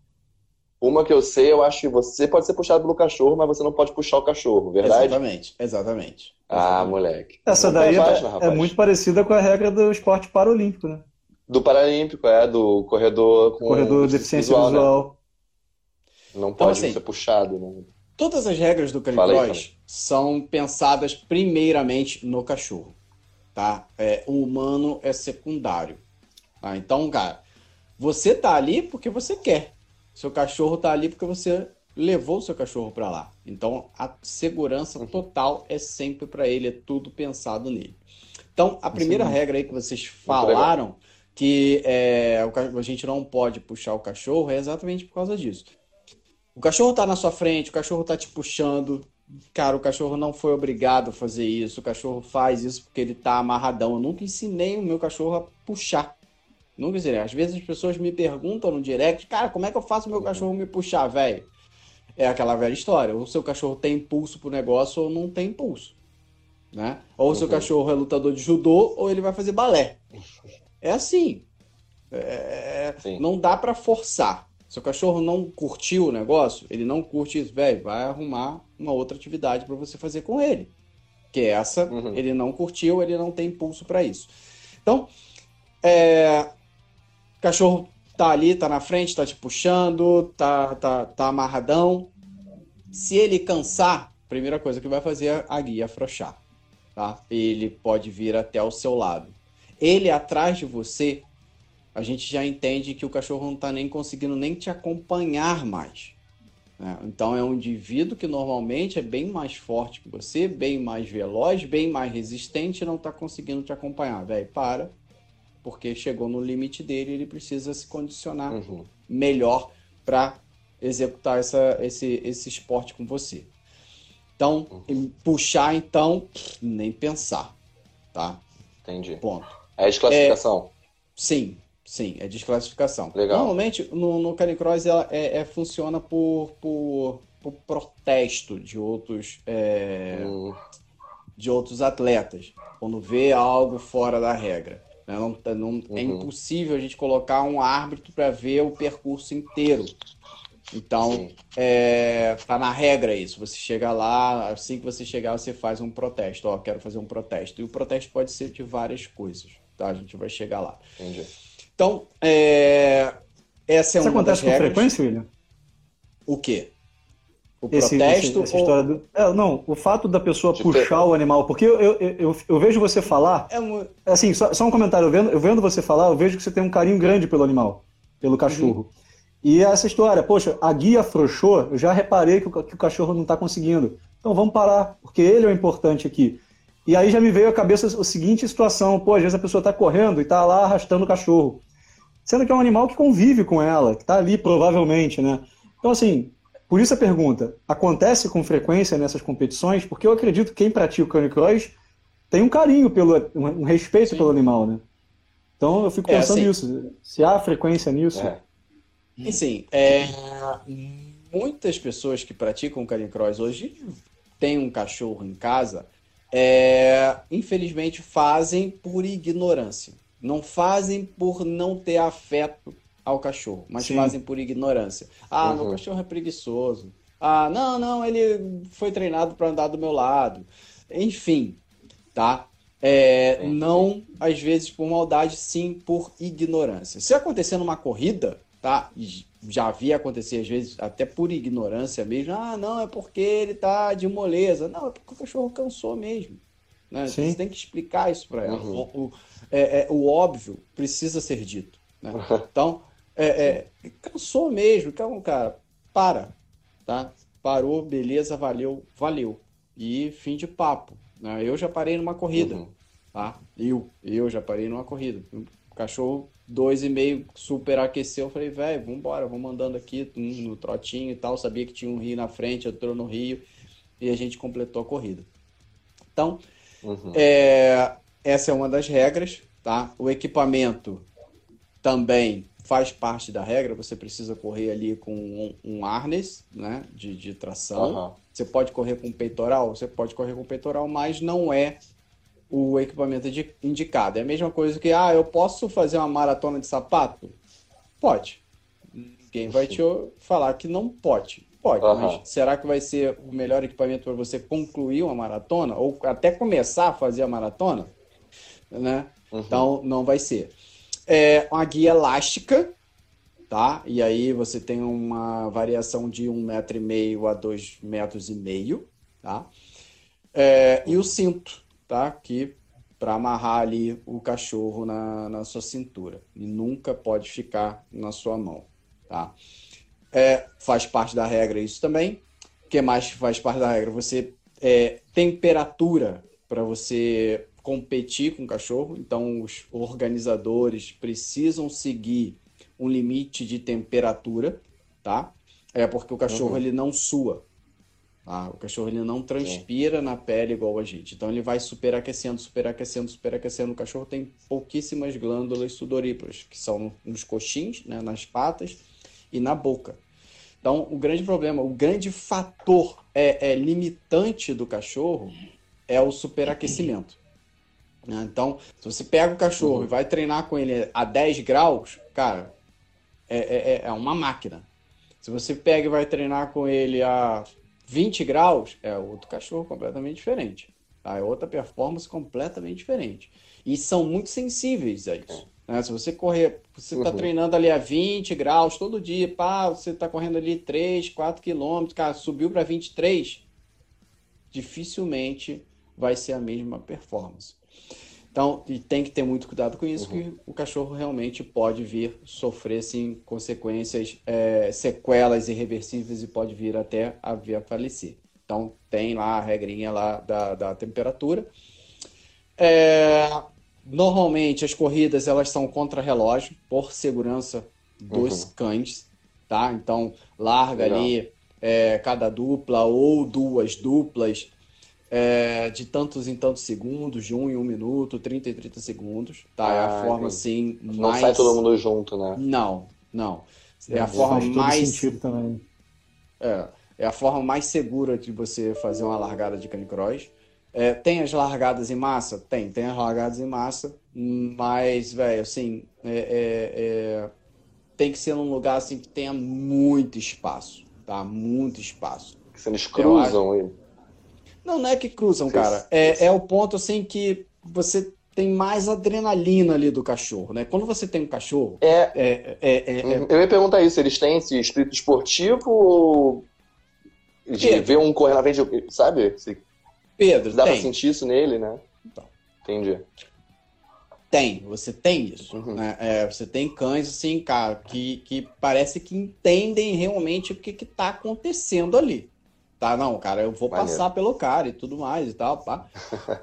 Uma que eu sei, eu acho que você pode ser puxado pelo cachorro, mas você não pode puxar o cachorro, verdade? Exatamente, exatamente. Ah, moleque. Essa daí é, é, muito parecida com a regra do esporte paralímpico, né? Do paralímpico, é, do corredor com corredor de deficiência visual. visual. Né? Não então, pode então, assim, ser puxado, né? Todas as regras do Canicross são pensadas primeiramente no cachorro, tá? É, o humano é secundário. Tá? Então, cara, você tá ali porque você quer. Seu cachorro tá ali porque você levou o seu cachorro para lá. Então, a segurança uhum. total é sempre para ele, é tudo pensado nele. Então, a primeira Sim. regra aí que vocês falaram, que é, a gente não pode puxar o cachorro, é exatamente por causa disso. O cachorro tá na sua frente, o cachorro tá te puxando. Cara, o cachorro não foi obrigado a fazer isso. O cachorro faz isso porque ele tá amarradão. Eu nunca ensinei o meu cachorro a puxar. Nunca ensinei. Às vezes as pessoas me perguntam no direct, cara, como é que eu faço o meu cachorro me puxar, velho? É aquela velha história. Ou o seu cachorro tem impulso pro negócio ou não tem impulso. Né? Ou o seu uhum. cachorro é lutador de judô ou ele vai fazer balé. É assim. É... Não dá para forçar. Seu cachorro não curtiu o negócio, ele não curte isso, velho, vai arrumar uma outra atividade para você fazer com ele. Que é essa, uhum. ele não curtiu, ele não tem impulso para isso. Então, é, cachorro tá ali, tá na frente, tá te puxando, tá, tá, tá amarradão. Se ele cansar, primeira coisa que vai fazer é a guia afrouxar. Tá? Ele pode vir até o seu lado. Ele atrás de você, a gente já entende que o cachorro não está nem conseguindo nem te acompanhar mais. Né? Então é um indivíduo que normalmente é bem mais forte que você, bem mais veloz, bem mais resistente e não está conseguindo te acompanhar. Velho, para, porque chegou no limite dele ele precisa se condicionar uhum. melhor para executar essa, esse, esse esporte com você. Então, uhum. puxar, então, nem pensar, tá? Entendi. Ponto. É a desclassificação? É, sim, Sim, é desclassificação. Legal. Normalmente, no, no Canicross, ela é, é, funciona por, por, por, protesto de outros, é, hum. de outros atletas, quando vê algo fora da regra. Né? Não, tá, não, é uhum. É impossível a gente colocar um árbitro para ver o percurso inteiro. Então, é, tá na regra isso. Você chega lá, assim que você chegar, você faz um protesto. Ó, quero fazer um protesto. E o protesto pode ser de várias coisas, tá? A gente vai chegar lá. Entendi. Então, é, essa é isso uma acontece com frequência, William? O quê? O esse, protesto? Esse, essa história do... é, não, o fato da pessoa tipo, puxar o animal. Porque eu, eu, eu, eu vejo você falar. É uma... Assim, só, só, um comentário. Eu vendo, eu vendo você falar, eu vejo que você tem um carinho grande pelo animal, pelo cachorro. Uhum. E essa história, poxa, a guia afrouxou, eu já reparei que o, que o cachorro não está conseguindo. Então vamos parar, porque ele é o importante aqui. E aí já me veio à cabeça a seguinte situação: pô, às vezes a pessoa está correndo e está lá arrastando o cachorro. Sendo que é um animal que convive com ela, que está ali provavelmente, né? Então, assim, por isso a pergunta: acontece com frequência nessas competições? Porque eu acredito que quem pratica o canicross tem um carinho, pelo, um respeito Sim. pelo animal, né? Então eu fico é, pensando assim, nisso. Se há frequência nisso. É. E sim, é, muitas pessoas que praticam canicross hoje têm um cachorro em casa, é, infelizmente fazem por ignorância. Não fazem por não ter afeto ao cachorro, mas Sim. fazem por ignorância. Ah, uhum. meu cachorro é preguiçoso. Ah, não, não, ele foi treinado para andar do meu lado. Enfim, tá? É, não, às vezes, por maldade, sim por ignorância. Se acontecer numa corrida, tá? Já havia acontecer, às vezes, até por ignorância mesmo. Ah, não, é porque ele tá de moleza. Não, é porque o cachorro cansou mesmo. Né? Você tem que explicar isso para ela. Uhum. O, o, é, é, o óbvio precisa ser dito. Né? Então, é, é, cansou mesmo. Então, cara, para. Tá? Parou, beleza, valeu, valeu. E fim de papo. Né? Eu já parei numa corrida. Uhum. Tá? Eu, eu já parei numa corrida. O cachorro, dois e meio, super aqueceu. Eu falei, velho, vambora, vamos andando aqui no trotinho e tal. Sabia que tinha um rio na frente, entrou no rio. E a gente completou a corrida. Então, uhum. é, essa é uma das regras. Tá? O equipamento também faz parte da regra, você precisa correr ali com um, um harness né, de, de tração. Uhum. Você pode correr com peitoral? Você pode correr com peitoral, mas não é o equipamento indicado. É a mesma coisa que, ah, eu posso fazer uma maratona de sapato? Pode. Ninguém vai te falar que não pode. Pode, uhum. mas será que vai ser o melhor equipamento para você concluir uma maratona? Ou até começar a fazer a maratona? Né? Uhum. Então, não vai ser é uma guia elástica, tá? E aí você tem uma variação de um metro e meio a dois metros e meio, tá? É, e o cinto, tá? Que para amarrar ali o cachorro na, na sua cintura e nunca pode ficar na sua mão, tá? É, faz parte da regra isso também. O que mais faz parte da regra? Você é, temperatura para você competir com o cachorro, então os organizadores precisam seguir um limite de temperatura, tá? É porque o cachorro uhum. ele não sua. Tá? O cachorro ele não transpira na pele igual a gente. Então ele vai superaquecendo, superaquecendo, superaquecendo. O cachorro tem pouquíssimas glândulas sudoríparas, que são nos coxins, né, nas patas e na boca. Então, o grande problema, o grande fator é, é limitante do cachorro é o superaquecimento. Né? Então, se você pega o cachorro uhum. e vai treinar com ele a 10 graus, cara, é, é, é, é uma máquina. Se você pega e vai treinar com ele a 20 graus, é outro cachorro completamente diferente. Tá? É outra performance completamente diferente. E são muito sensíveis a isso. Né? Se você correr, você está uhum. treinando ali a 20 graus todo dia, pá, você está correndo ali 3, 4 quilômetros, cara, subiu para 23, dificilmente vai ser a mesma performance. Então, e tem que ter muito cuidado com isso, uhum. que o cachorro realmente pode vir sofrer sim, consequências, é, sequelas irreversíveis e pode vir até a vir a falecer. Então, tem lá a regrinha lá da, da temperatura. É, normalmente, as corridas elas são contra-relógio, por segurança dos uhum. cães, tá? Então, larga Legal. ali é, cada dupla ou duas duplas é, de tantos em tantos segundos, de um em um minuto, 30 e 30 segundos, tá? Ah, é a ah, forma, assim, mais... Não sai todo mundo junto, né? Não, não. É a forma mais... É, é a forma mais segura de você fazer uma largada de canicross. É, tem as largadas em massa? Tem, tem as largadas em massa, mas, velho, assim, é, é, é, tem que ser num lugar assim que tenha muito espaço, tá? Muito espaço. Se eles cruzam acho... Não, não é que cruzam, cara. É, é o ponto assim que você tem mais adrenalina ali do cachorro, né? Quando você tem um cachorro. É. é, é, é, é. eu ia perguntar isso: eles têm esse espírito esportivo ou. De Pedro. ver um correr na frente, sabe? Se... Pedro, Dá tem. pra sentir isso nele, né? Então. Entendi. Tem, você tem isso. Uhum. Né? É, você tem cães, assim, cara, que, que parece que entendem realmente o que, que tá acontecendo ali. Tá, não, cara, eu vou Maneiro. passar pelo cara e tudo mais e tal, pá.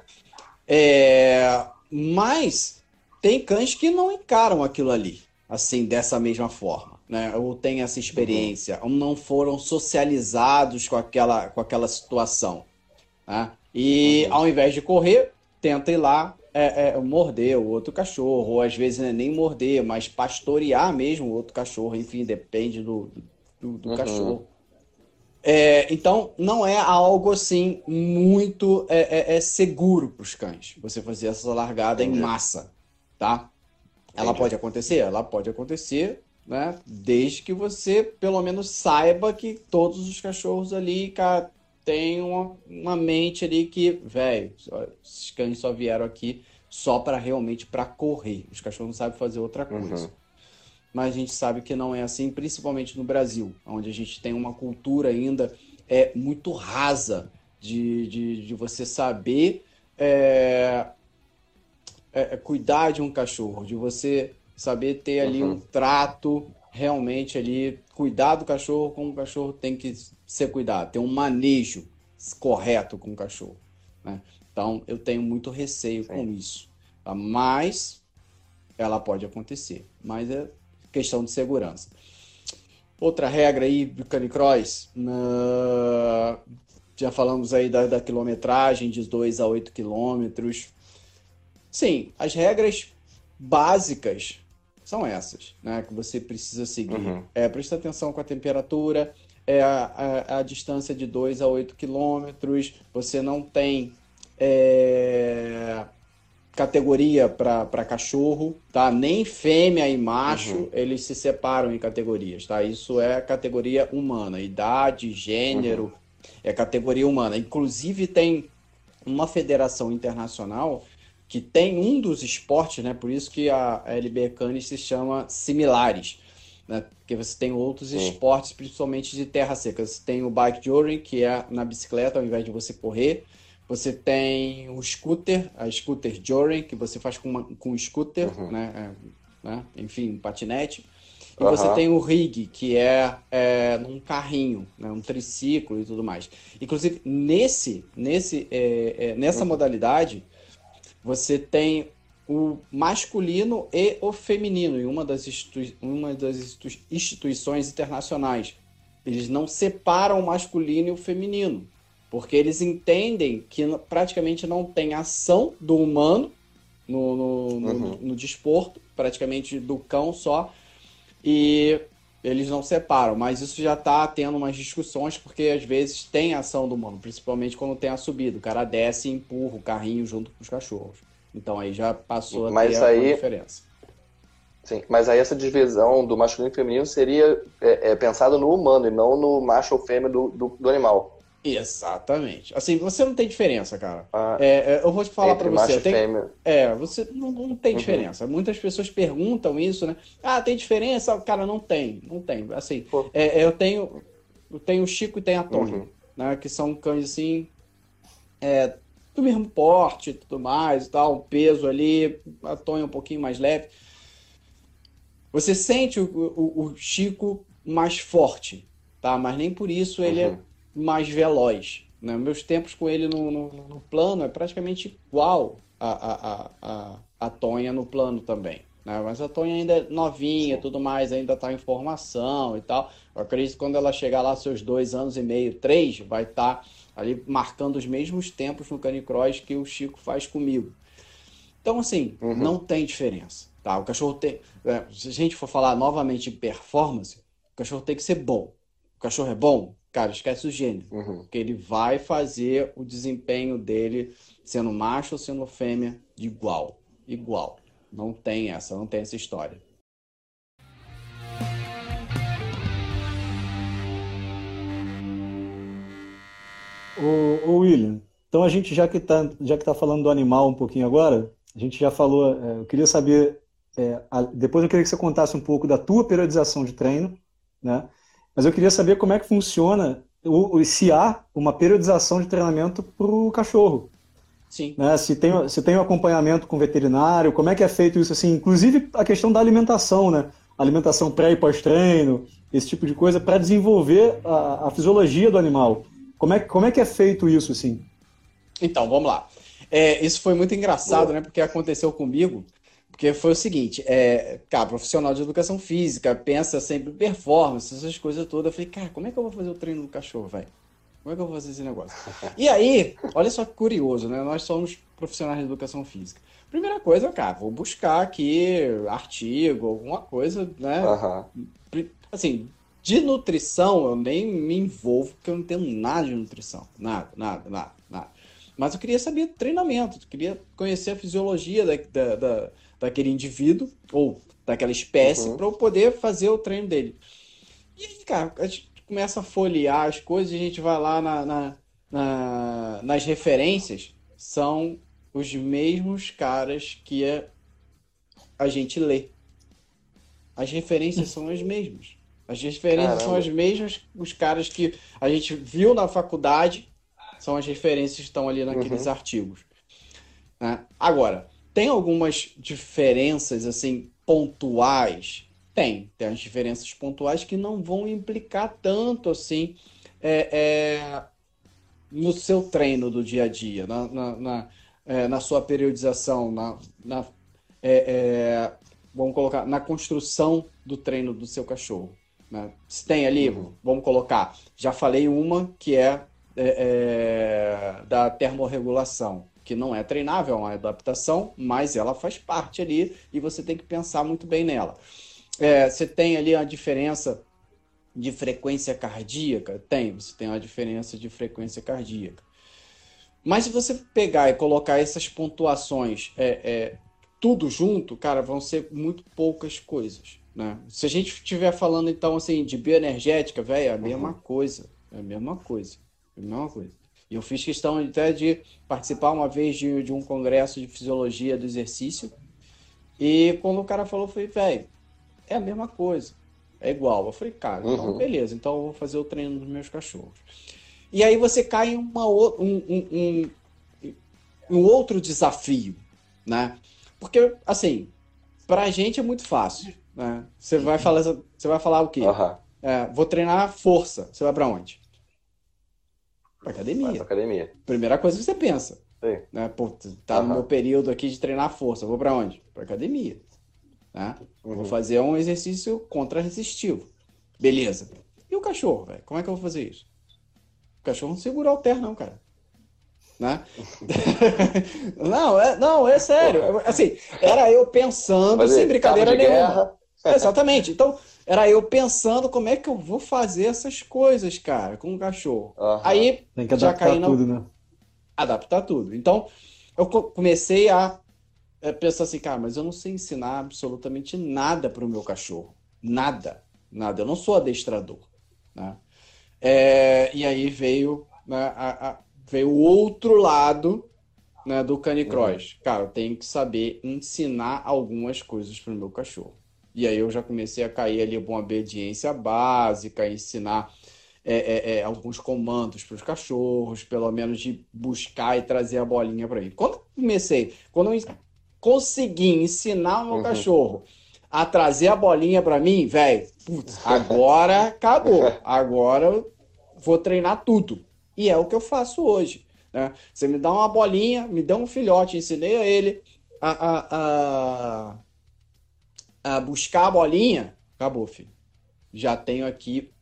é, mas tem cães que não encaram aquilo ali, assim, dessa mesma forma, né? Ou tem essa experiência, uhum. ou não foram socializados com aquela, com aquela situação. Né? E uhum. ao invés de correr, tenta ir lá é, é, morder o outro cachorro, ou às vezes é nem morder, mas pastorear mesmo o outro cachorro, enfim, depende do, do, do uhum. cachorro. É, então, não é algo assim muito é, é, é seguro para os cães você fazer essa largada Entendi. em massa, tá? Ela Entendi. pode acontecer? Ela pode acontecer, né? Desde que você pelo menos saiba que todos os cachorros ali cara, têm uma, uma mente ali que, velho, esses cães só vieram aqui só para realmente para correr. Os cachorros não sabem fazer outra coisa. Uhum mas a gente sabe que não é assim, principalmente no Brasil, onde a gente tem uma cultura ainda é muito rasa de, de, de você saber é, é, é, cuidar de um cachorro, de você saber ter ali uhum. um trato realmente ali, cuidar do cachorro como o cachorro tem que ser cuidado, ter um manejo correto com o cachorro. Né? Então eu tenho muito receio Sim. com isso. Tá? Mas ela pode acontecer. Mas é questão de segurança. Outra regra aí do canicross, uh, já falamos aí da, da, quilometragem de 2 a 8 quilômetros. Sim, as regras básicas são essas, né? Que você precisa seguir. Uhum. É prestar atenção com a temperatura, é a, a, a distância de 2 a 8 quilômetros, você não tem é, categoria para cachorro, tá? Nem fêmea e macho, uhum. eles se separam em categorias, tá? Isso é categoria humana, idade, gênero, uhum. é categoria humana. Inclusive tem uma federação internacional que tem um dos esportes, né? Por isso que a LB Canis se chama similares, né? Porque você tem outros uhum. esportes, principalmente de terra seca. Você tem o bike journey, que é na bicicleta ao invés de você correr. Você tem o scooter, a scooter Jory, que você faz com, uma, com um scooter, uhum. né? É, né? Enfim, um patinete. E uhum. você tem o rig, que é, é num carrinho, né? um triciclo e tudo mais. Inclusive, nesse, nesse, é, é, nessa uhum. modalidade, você tem o masculino e o feminino em uma das, institui uma das instituições internacionais. Eles não separam o masculino e o feminino. Porque eles entendem que praticamente não tem ação do humano no, no, uhum. no, no desporto, praticamente do cão só, e eles não separam, mas isso já está tendo umas discussões, porque às vezes tem ação do humano, principalmente quando tem a subida. O cara desce e empurra o carrinho junto com os cachorros. Então aí já passou a mas ter aí... uma diferença. Sim, mas aí essa divisão do masculino e feminino seria é, é, pensada no humano e não no macho ou fêmea do, do, do animal. Exatamente. Assim, você não tem diferença, cara. Ah, é, é eu vou te falar para você. Tem, é, você não, não tem uhum. diferença. Muitas pessoas perguntam isso, né? Ah, tem diferença? Cara, não tem. Não tem. Assim, é, é, eu tenho eu tenho o Chico e tenho a Tony, uhum. né? Que são cães assim, é, do mesmo porte e tudo mais e tal, o peso ali, a Tony um pouquinho mais leve. Você sente o, o, o Chico mais forte, tá? Mas nem por isso ele é uhum mais veloz. Né? Meus tempos com ele no, no, no plano é praticamente igual a, a, a, a, Tonha no plano também. Né? Mas a Tonha ainda é novinha, tudo mais, ainda está em formação e tal. Eu acredito que quando ela chegar lá, seus dois anos e meio, três, vai estar tá ali marcando os mesmos tempos no canicross que o Chico faz comigo. Então, assim, uhum. não tem diferença. Tá? O cachorro tem. É, se a gente for falar novamente de performance, o cachorro tem que ser bom. O cachorro é bom, cara, esquece o gênero. Uhum. Porque ele vai fazer o desempenho dele, sendo macho ou sendo fêmea, igual. Igual. Não tem essa, não tem essa história. Ô, ô William, então a gente já que está já que tá falando do animal um pouquinho agora, a gente já falou, é, eu queria saber, é, a- depois eu queria que você contasse um pouco da tua periodização de treino, né? Mas eu queria saber como é que funciona, se há uma periodização de treinamento para o cachorro, Sim. né? Se tem, se tem um acompanhamento com veterinário, como é que é feito isso assim? Inclusive a questão da alimentação, né? Alimentação pré e pós-treino, esse tipo de coisa, para desenvolver a, a fisiologia do animal. Como é, como é que é feito isso, assim? Então, vamos lá. É, isso foi muito engraçado, né? Porque aconteceu comigo. Porque foi o seguinte, é, cara, profissional de educação física, pensa sempre em performance, essas coisas todas. Eu falei, cara, como é que eu vou fazer o treino do cachorro, velho? Como é que eu vou fazer esse negócio? E aí, olha só que curioso, né? Nós somos profissionais de educação física. Primeira coisa, cara, vou buscar aqui artigo, alguma coisa, né? Pri- Assim, de nutrição eu nem me envolvo, porque eu não tenho nada de nutrição. Nada, nada, nada, nada. Mas eu queria saber treinamento, eu queria conhecer a fisiologia da, da, da- daquele indivíduo, ou daquela espécie, Uhum. para eu poder fazer o treino dele. E aí, cara, a gente começa a folhear as coisas e a gente vai lá na, na- na- nas referências, são os mesmos caras que a, a gente lê. As referências são as mesmas. As referências são Caramba. as mesmas, os caras que a gente viu na faculdade são as referências que estão ali naqueles artigos. né? Agora, tem algumas diferenças assim pontuais? Tem, tem as diferenças pontuais que não vão implicar tanto assim é, é, no seu treino do dia a dia, na, na, na, é, na sua periodização, na, na, é, é, vamos colocar, na construção do treino do seu cachorro. né? Se tem ali, Uhum. vamos colocar, já falei uma que é, é, é, da termorregulação, que não é treinável, é uma adaptação, mas ela faz parte ali e você tem que pensar muito bem nela. É, você tem ali a diferença de frequência cardíaca? Tem, você tem uma diferença de frequência cardíaca. Mas se você pegar e colocar essas pontuações é, é, tudo junto, cara, vão ser muito poucas coisas, né? Se a gente estiver falando então assim de bioenergética, velho, é a mesma coisa, é a mesma coisa, é a mesma coisa. Eu fiz questão até de participar uma vez de, de um congresso de fisiologia do exercício e quando o cara falou, eu falei, velho, é a mesma coisa, é igual. Eu falei, cara, então Uhum. beleza, então eu vou fazer o treino dos meus cachorros. E aí você cai em uma, um, um, um, um outro desafio, né? Porque, assim, pra gente é muito fácil, né? Você vai falar, você vai falar o quê? Aham. É, vou treinar força. Você vai pra onde? Pra Vai pra academia. academia. Primeira coisa que você pensa, Sim. né? Pô, tá no Aham. meu período aqui de treinar força. Vou pra onde? Pra academia, né? Uhum. Vou fazer um exercício contra-resistivo. Beleza. E o cachorro, velho? Como é que eu vou fazer isso? O cachorro não segura o ter, não, cara. Né? não, é, não, é sério. Assim, era eu pensando, sem brincadeira nenhuma. guerra. Exatamente. Então, era eu pensando como é que eu vou fazer essas coisas, cara, com o cachorro. Aham. Aí, Tem que já adaptar caí na, tudo, né? adaptar tudo. Então, eu co- comecei a é, pensar assim, cara, mas eu não sei ensinar absolutamente nada para o meu cachorro. Nada. Nada. Eu não sou adestrador. Né? É, e aí veio, né, a- a- veio o outro lado né, do canicross. Cara, eu tenho que saber ensinar algumas coisas para o meu cachorro. E aí eu já comecei a cair ali com obediência básica, ensinar é, é, é, alguns comandos para os cachorros, pelo menos de buscar e trazer a bolinha para ele. Quando eu comecei, quando eu consegui ensinar o meu Uhum. cachorro a trazer a bolinha para mim, velho, agora acabou. Agora eu vou treinar tudo. E é o que eu faço hoje. né? Você me dá uma bolinha, me dá um filhote, ensinei a ele a, a, a, a buscar a bolinha, acabou, filho. Já tenho aqui,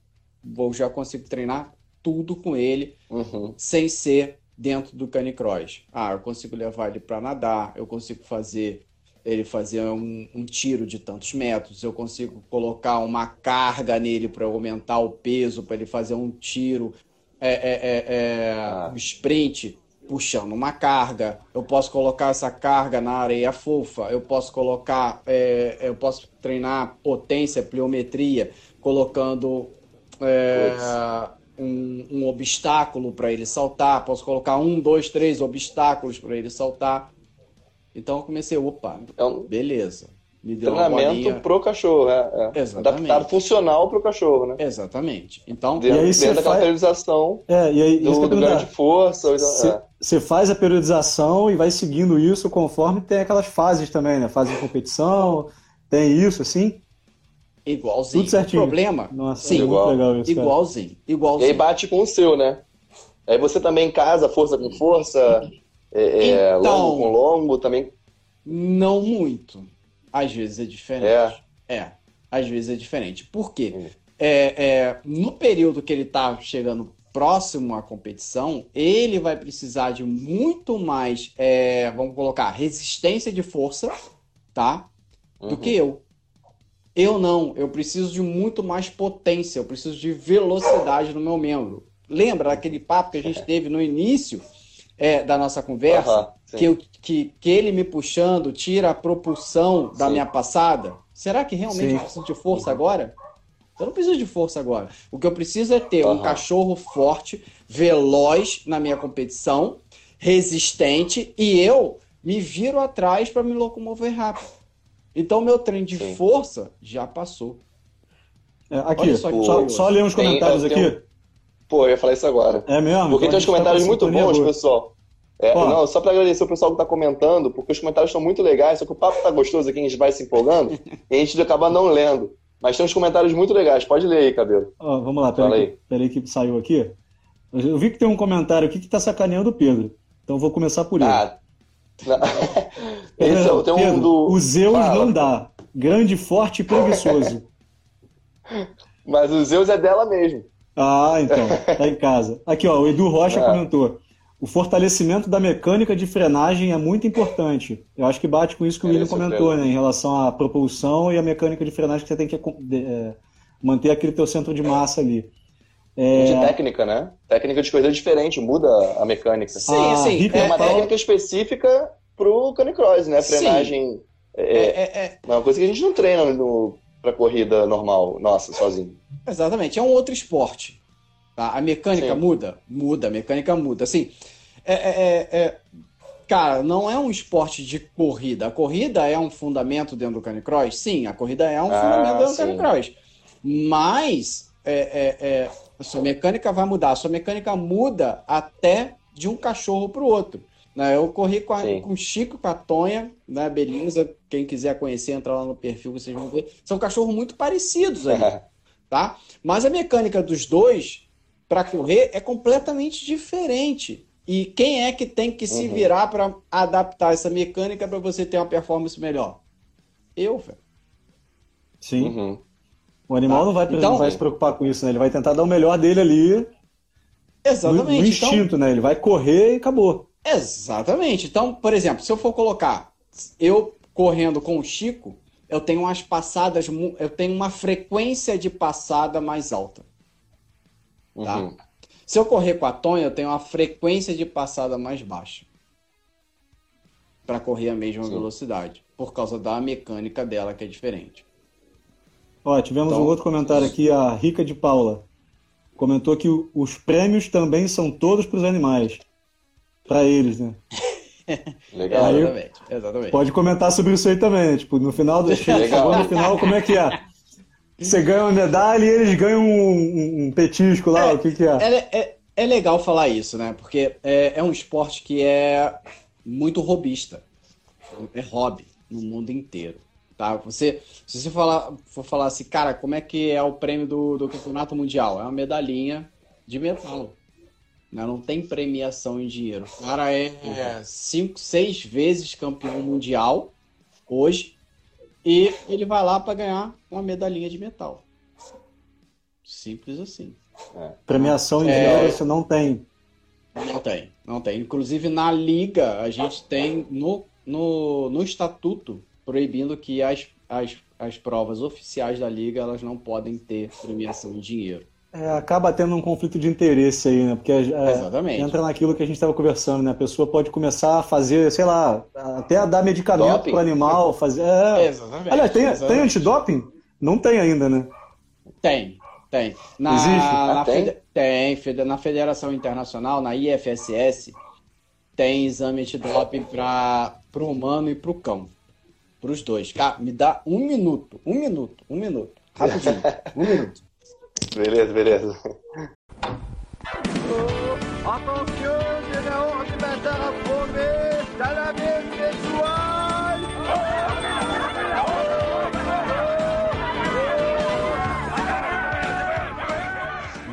vou, já consigo treinar tudo com ele Uhum. sem ser dentro do canicross. Ah, eu consigo levar ele para nadar, eu consigo fazer ele fazer um, um tiro de tantos metros, eu consigo colocar uma carga nele para aumentar o peso, para ele fazer um tiro, é, é, é, é Ah. um sprint puxando uma carga, eu posso colocar essa carga na areia fofa, eu posso colocar, é, eu posso treinar potência, pliometria, colocando é, um, um obstáculo para ele saltar, posso colocar um, dois, três obstáculos para ele saltar. Então eu comecei, opa, É um beleza. Me deu treinamento pro cachorro, é, é. Exatamente. Adaptado funcional pro cachorro, né? Exatamente. Então, Dentro, aí você dentro daquela faz- periodização É, e aí, do, do ganho de perguntar. força. ou- Você é. Você faz a periodização e vai seguindo isso conforme tem aquelas fases também, né? Fase de competição, tem isso, assim? igualzinho. Tudo certinho. O problema, Nossa, Sim, é igual. legal isso, cara. igualzinho. E Igualzinho. aí bate com o seu, né? Aí você também casa força com força, é, é, Então- longo com longo, também. Não muito. Às vezes é diferente. É. às vezes é diferente. Por quê? Hum. É, é, no período que ele está chegando próximo à competição, ele vai precisar de muito mais, é, vamos colocar, resistência de força, tá? Do Uhum. que eu. Eu não, eu preciso de muito mais potência, eu preciso de velocidade no meu membro. Lembra daquele papo que a gente teve no início é, da nossa conversa? Sim. que, eu- que, que ele me puxando tira a propulsão da Sim. minha passada? Será que realmente Sim. eu preciso de força agora? Eu não preciso de força agora. O que eu preciso é ter um Aham. cachorro forte, veloz na minha competição, resistente, e eu me viro atrás para me locomover rápido. Então, meu treino de Sim. força já passou. É, aqui, só só, que só, curioso. ler uns Tem- comentários eu aqui. tenho- Pô, eu ia falar isso agora. É mesmo? Porque Então tem uns tá comentários com muito bons, boa. pessoal. É, não, só pra agradecer o pessoal que tá comentando, porque os comentários estão muito legais, só que o papo tá gostoso aqui, a gente vai se empolgando e a gente acaba não lendo. Mas tem uns comentários muito legais, pode ler aí, cabelo. Ó, vamos lá, peraí, peraí que saiu aqui. Eu vi que tem um comentário aqui que tá sacaneando o Pedro. Então eu vou começar por ele. Ah. Esse é, tem um Pedro, do. O Zeus Fala. não dá. Grande, forte e preguiçoso. Mas o Zeus é dela mesmo. Ah, então. Tá em casa. Aqui, ó, o Edu Rocha Ah. comentou. O fortalecimento da mecânica de frenagem é muito importante. Eu acho que bate com isso que o É, William é comentou, né? Em relação à propulsão e a mecânica de frenagem que você tem que é, manter aquele teu centro de massa ali. É, De técnica, né? Técnica de corrida é diferente, muda a mecânica. Sim, Ah, sim. É uma Paulo- técnica específica pro canicross, né? Frenagem é, é, é, é, é uma coisa que a gente não treina no, pra corrida normal, nossa, sozinho. Exatamente, é um outro esporte. Tá? A mecânica Sim. muda? Muda, a mecânica muda. Assim, é, é- é- é- cara, não é um esporte de corrida. A corrida é um fundamento dentro do canicross? Sim, a corrida é um Ah, fundamento dentro do sim. canicross. Mas é, é- é, a sua mecânica vai mudar. A sua mecânica muda até de um cachorro para o outro. né? Eu corri com, a- com o Chico, com a Tonha, né? Beleza. Quem quiser conhecer, entra lá no perfil, vocês vão ver. São cachorros muito parecidos ali tá? Mas a mecânica dos dois para correr é completamente diferente. E quem é que tem que se Uhum. virar para adaptar essa mecânica para você ter uma performance melhor? Eu, velho. sim. Uhum. O animal Tá. não, vai, Então- não vai se preocupar com isso, né? Ele vai tentar dar o melhor dele ali no, Exatamente. no Então, instinto, né? Ele vai correr e acabou. Exatamente. Então, por exemplo, se eu for colocar eu correndo com o Chico, eu tenho umas passadas, eu tenho uma frequência de passada mais alta. Tá. Uhum. Se eu correr com a Tonha, eu tenho uma frequência de passada mais baixa. Para correr a mesma Sim. velocidade, por causa da mecânica dela que é diferente. Ó, tivemos Então- um outro comentário aqui, a Rica de Paula. Comentou que os prêmios também são todos para os animais. Para eles, né? Legal. Aí- Exatamente, exatamente. Pode comentar sobre isso aí também, né? Tipo, no final do chegou no final, como é que é? Você ganha uma medalha e eles ganham um, um- petisco lá, o que que é? É, é, é legal falar isso, né? Porque é, é um esporte que é muito robista. É hobby no mundo inteiro. Tá? Você, se você falar, for falar assim, cara, como é que é o prêmio do, do campeonato mundial? É uma medalhinha de metal. né? Não tem premiação em dinheiro. O cara é cinco, seis vezes campeão mundial hoje e ele vai lá para ganhar uma medalhinha de metal. Simples assim. Premiação em É. dinheiro você não tem. Não tem, não tem. Inclusive na liga a gente tem no, no, no estatuto proibindo que as, as, as provas oficiais da liga elas não podem ter premiação em dinheiro. É, acaba tendo um conflito de interesse aí, né? Porque é, entra naquilo que a gente estava conversando, né? A pessoa pode começar a fazer, sei lá, até dar medicamento para o animal, fazer. É... Exatamente. Aliás, tem, exatamente. tem antidoping? Não tem ainda, né? Tem, tem. Na, Existe? Na ah, tem? tem. Na Federação Internacional, na IFSS, tem exame antidoping para o humano e para o cão. Para os dois. Cara, me dá um minuto, um minuto, um minuto. Rapidinho, um minuto. Beleza, beleza.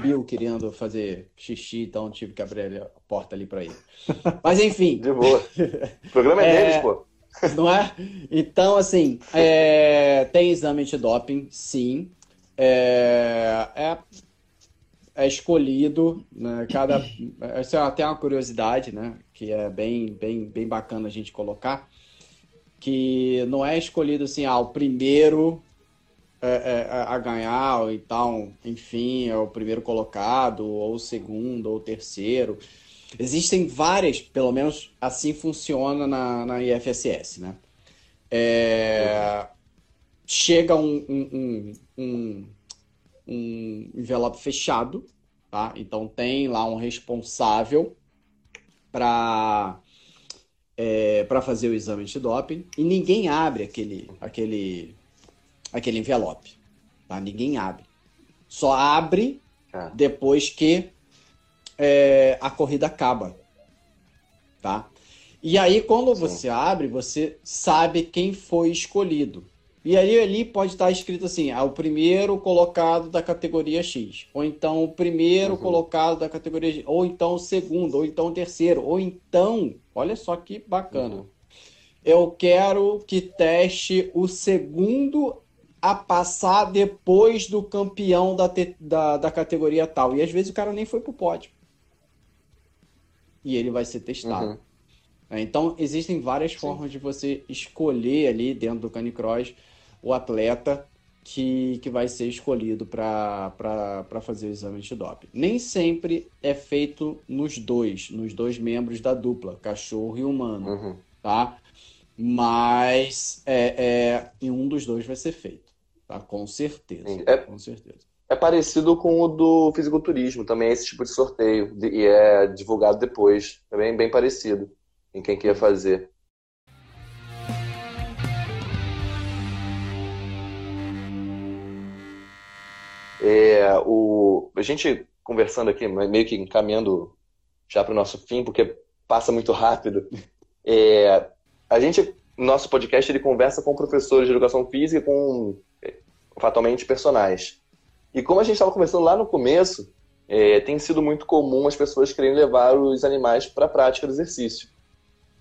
Bill querendo fazer xixi, então tive que abrir a porta ali para ele. Mas enfim. De boa. O programa é, é deles, pô. Não é? Então, assim, é... tem exame de doping, sim é, é, é escolhido, né, cada, essa é até uma curiosidade, né, que é bem, bem, bem bacana a gente colocar, que não é escolhido assim, ah, o primeiro é, é, é, a ganhar, ou então, enfim, é o primeiro colocado, ou o segundo, ou o terceiro. Existem várias, pelo menos assim funciona na, na IFSS, né? É, chega um, um, um, um, envelope fechado, tá? Então tem lá um responsável para é, para fazer o exame de doping e ninguém abre aquele aquele aquele envelope, tá? Ninguém abre. Só abre ah. depois que é, a corrida acaba, tá? E aí quando Sim. você abre, você sabe quem foi escolhido. E aí ali pode estar escrito assim, ah, o primeiro colocado da categoria X, ou então o primeiro uhum. colocado da categoria X, ou então o segundo, ou então o terceiro, ou então, olha só que bacana. Uhum. Eu quero que teste o segundo a passar depois do campeão da, te, da, da categoria tal. E às vezes o cara nem foi pro pódio. E ele vai ser testado. Uhum. Então, existem várias Sim. formas de você escolher ali dentro do Canicross o atleta que, que vai ser escolhido para fazer o exame de doping. Nem sempre é feito nos dois, nos dois membros da dupla, cachorro e humano, uhum. tá? Mas é, é, em um dos dois vai ser feito, tá? Com certeza, é, com certeza. É parecido com o do fisiculturismo, também é esse tipo de sorteio, e é divulgado depois, também bem parecido em quem quer fazer. É, o, a gente conversando aqui, meio que encaminhando já para o nosso fim, porque passa muito rápido. É, a gente, no nosso podcast, ele conversa com professores de educação física, com fatalmente personagens. E como a gente estava conversando lá no começo, é, tem sido muito comum as pessoas querem levar os animais para a prática do exercício.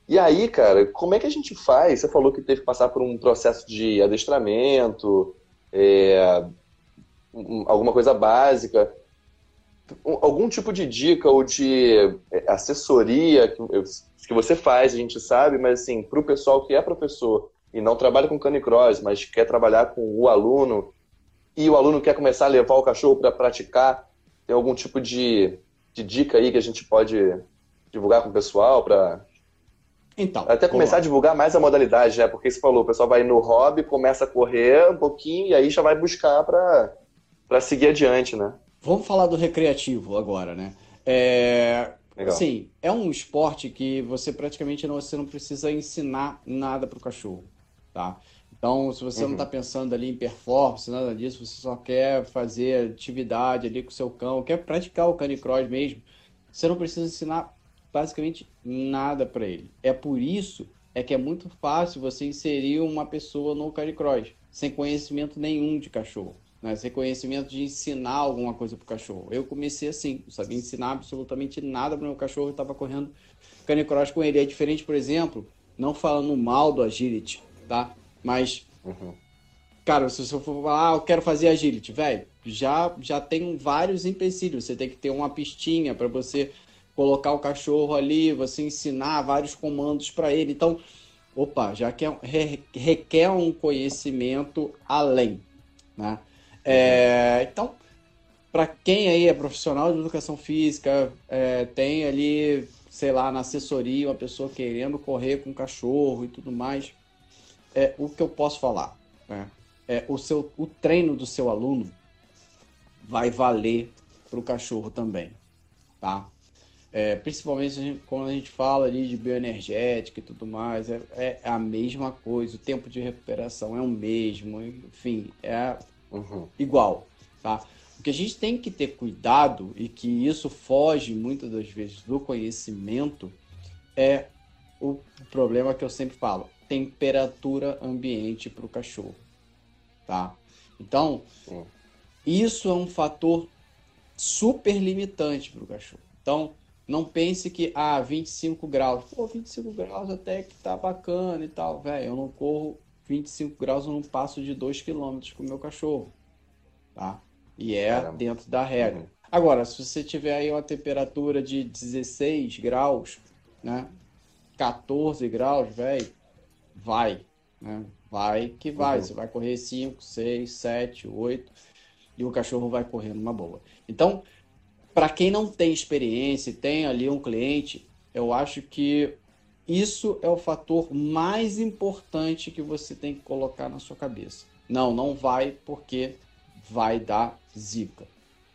E aí, cara, como é que a gente faz? Você falou que teve que passar por um processo de adestramento, é, alguma coisa básica, algum tipo de dica ou de é, assessoria que, você faz, a gente sabe, mas assim, para o pessoal que é professor e não trabalha com canicross, mas quer trabalhar com o aluno, e o aluno quer começar a levar o cachorro para praticar, tem algum tipo de, de dica aí que a gente pode divulgar com o pessoal para então, Até começar a divulgar mais a modalidade, né? Porque você falou, o pessoal vai no hobby, começa a correr um pouquinho e aí já vai buscar para para seguir adiante, né? Vamos falar do recreativo agora, né? É, Legal. Sim, é um esporte que você praticamente não, você não precisa ensinar nada para o cachorro, tá? Então, se você uhum. não está pensando ali em performance, nada disso, você só quer fazer atividade ali com o seu cão, quer praticar o canicross mesmo, você não precisa ensinar basicamente nada para ele. É por isso é que é muito fácil você inserir uma pessoa no canicross sem conhecimento nenhum de cachorro né? Esse reconhecimento de ensinar alguma coisa para o cachorro. Eu comecei assim, não sabia ensinar absolutamente nada para o meu cachorro, eu estava correndo canicross com ele. É diferente, por exemplo, não falando mal do agility, tá? Mas, uhum. cara, se você for falar, ah, eu quero fazer agility, velho, já, já tem vários empecilhos. Você tem que ter uma pistinha para você colocar o cachorro ali, você ensinar vários comandos para ele. Então, opa, já que é, requer um conhecimento além, né? É, então, para quem aí é profissional de educação física, é, tem ali, sei lá, na assessoria, uma pessoa querendo correr com cachorro e tudo mais, é o que eu posso falar, né? É, o, seu, o treino do seu aluno vai valer para o cachorro também, tá? É, principalmente quando a gente fala ali de bioenergética e tudo mais, é, é, a mesma coisa, o tempo de recuperação é o mesmo, enfim, é uhum. igual, tá? O que a gente tem que ter cuidado e que isso foge muitas das vezes do conhecimento é o problema que eu sempre falo, temperatura ambiente para o cachorro, tá? Então, isso é um fator super limitante para o cachorro. Então, não pense que, ah, 25 graus. Pô, 25 graus até que tá bacana e tal. Velho, eu não corro 25 graus, eu não passo de 2 km com o meu cachorro. Tá? E é Caramba. dentro da regra. Uhum. Agora, se você tiver aí uma temperatura de 16 graus, né? 14 graus, velho, vai. Né? Vai que vai. Uhum. Você vai correr 5, 6, 7, 8 e o cachorro vai correr numa boa. Então, para quem não tem experiência e tem ali um cliente, eu acho que isso é o fator mais importante que você tem que colocar na sua cabeça. Não, não vai porque vai dar zica.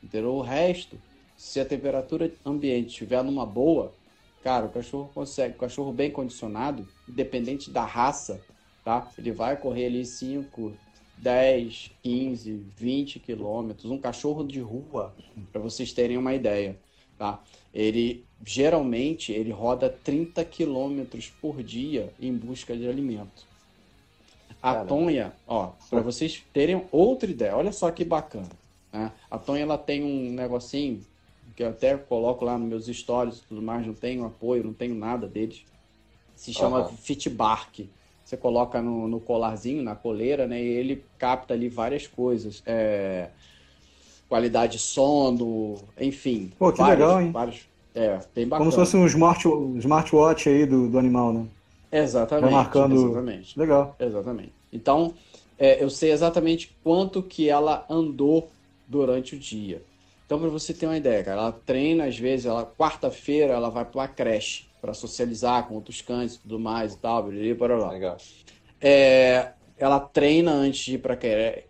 Entendeu? O resto, se a temperatura ambiente estiver numa boa, cara, o cachorro consegue, o cachorro bem condicionado, independente da raça, tá? Ele vai correr ali 5, 10, 15, 20 quilômetros, um cachorro de rua, para vocês terem uma ideia, tá? Ele geralmente ele roda 30 quilômetros por dia em busca de alimento. A Caramba. Tonha, ó, para vocês terem outra ideia, olha só que bacana. Né? A Tonha ela tem um negocinho que eu até coloco lá nos meus stories e tudo mais, não tenho apoio, não tenho nada deles. Se chama uhum. Fitbark você coloca no, no colarzinho, na coleira, né? E ele capta ali várias coisas. É, qualidade de sono, enfim. Pô, que vários, legal, hein? Vários, é, bem bacana. Como se fosse um smart, um smartwatch aí do, do animal, né? Exatamente. Vai marcando... Exatamente. Legal. Exatamente. Então, é, eu sei exatamente quanto que ela andou durante o dia. Então, para você ter uma ideia, cara, ela treina, às vezes, ela quarta-feira ela vai para uma creche para socializar com outros cães e tudo mais e tal, para lá. Legal. É, ela treina antes de ir para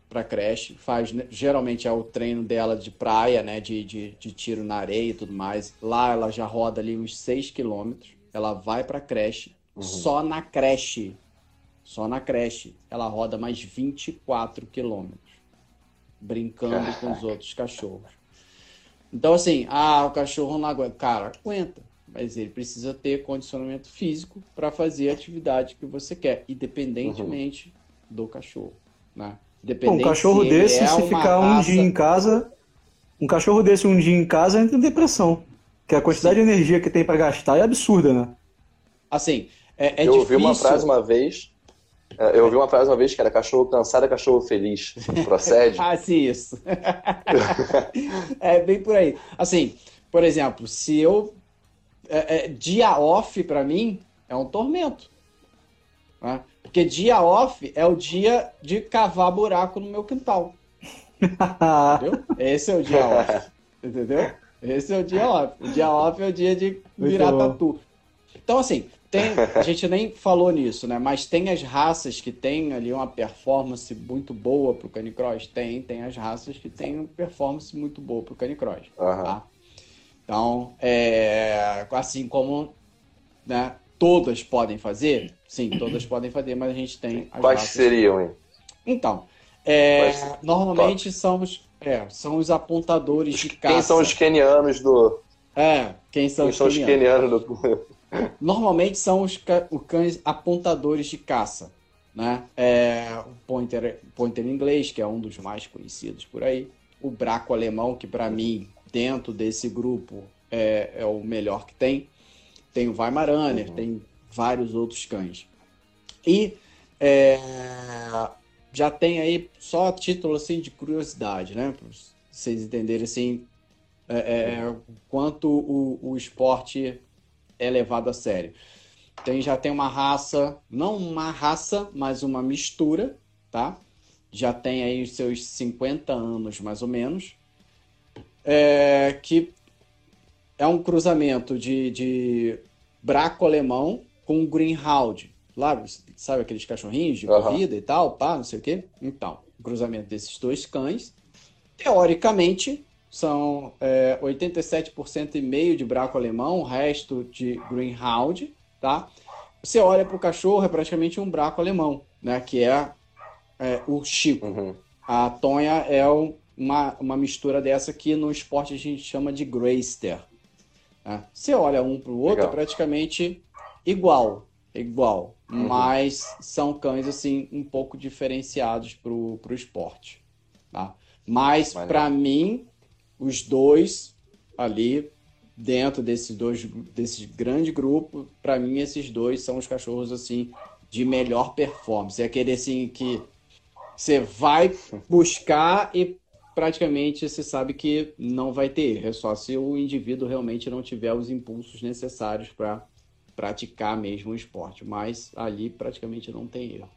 para creche, faz né, geralmente é o treino dela de praia, né, de, de, de, tiro na areia e tudo mais. Lá ela já roda ali uns 6 quilômetros. Ela vai para creche, uhum. só na creche, só na creche, ela roda mais 24 quilômetros, brincando Caraca. com os outros cachorros. Então assim, ah, o cachorro não aguenta, cara, aguenta mas ele precisa ter condicionamento físico para fazer a atividade que você quer, independentemente uhum. Do cachorro. Né? um cachorro se desse, é se ficar um dia em casa, um cachorro desse um dia em casa entra em depressão. Porque a quantidade Sim. de energia que tem para gastar é absurda, né? Assim, é, é Eu difícil... ouvi uma frase uma vez. É, eu ouvi uma frase uma vez que era cachorro cansado é cachorro feliz. Procede? ah, sim, isso. é bem por aí. Assim, por exemplo, se eu é, é, dia off para mim é um tormento. Né? Porque dia off é o dia de cavar buraco no meu quintal. entendeu? Esse é o dia off. Entendeu? Esse é o dia off. O dia off é o dia de virar tatu. Então, assim, tem, a gente nem falou nisso, né? Mas tem as raças que têm ali uma performance muito boa pro canicross? Tem, tem as raças que têm uma performance muito boa pro canicross, uhum. tá? Então, é, assim como né, todas podem fazer, sim, todas podem fazer, mas a gente tem as Quais seriam, hein? Então, é, normalmente são os, é, são os apontadores de caça. Quem são os kenianos do... É, quem são, quem os, são kenianos? os kenianos do... Normalmente são os, os cães apontadores de caça. Né? É, o pointer, pointer inglês, que é um dos mais conhecidos por aí. O braco alemão, que para mim dentro desse grupo é, é o melhor que tem. Tem o Weimaraner, uhum. tem vários outros cães. E é, já tem aí só título assim de curiosidade, né? Para vocês entenderem assim é, é, quanto o, o esporte é levado a sério. tem, já tem uma raça, não uma raça, mas uma mistura, tá? Já tem aí os seus 50 anos, mais ou menos, é, que é um cruzamento de, de braco alemão com greenhound. Lá, sabe aqueles cachorrinhos de corrida uhum. e tal, pá, não sei o quê? Então, o cruzamento desses dois cães, teoricamente, são é, 87% e meio de braco alemão, o resto de greenhound, tá? Você olha para o cachorro, é praticamente um braco alemão, né? Que é, é o Chico. Uhum. A Tonha é uma, uma mistura dessa que no esporte a gente chama de Greyster. Né? Você olha um para o outro, Legal. é praticamente igual, igual, uhum. mas são cães assim um pouco diferenciados para o esporte. Tá? Mas para mim, os dois ali dentro desses dois desse grande grupo, para mim esses dois são os cachorros assim de melhor performance. É aquele assim que você vai buscar e praticamente você sabe que não vai ter erro. É só se o indivíduo realmente não tiver os impulsos necessários para praticar mesmo o esporte. Mas ali praticamente não tem erro.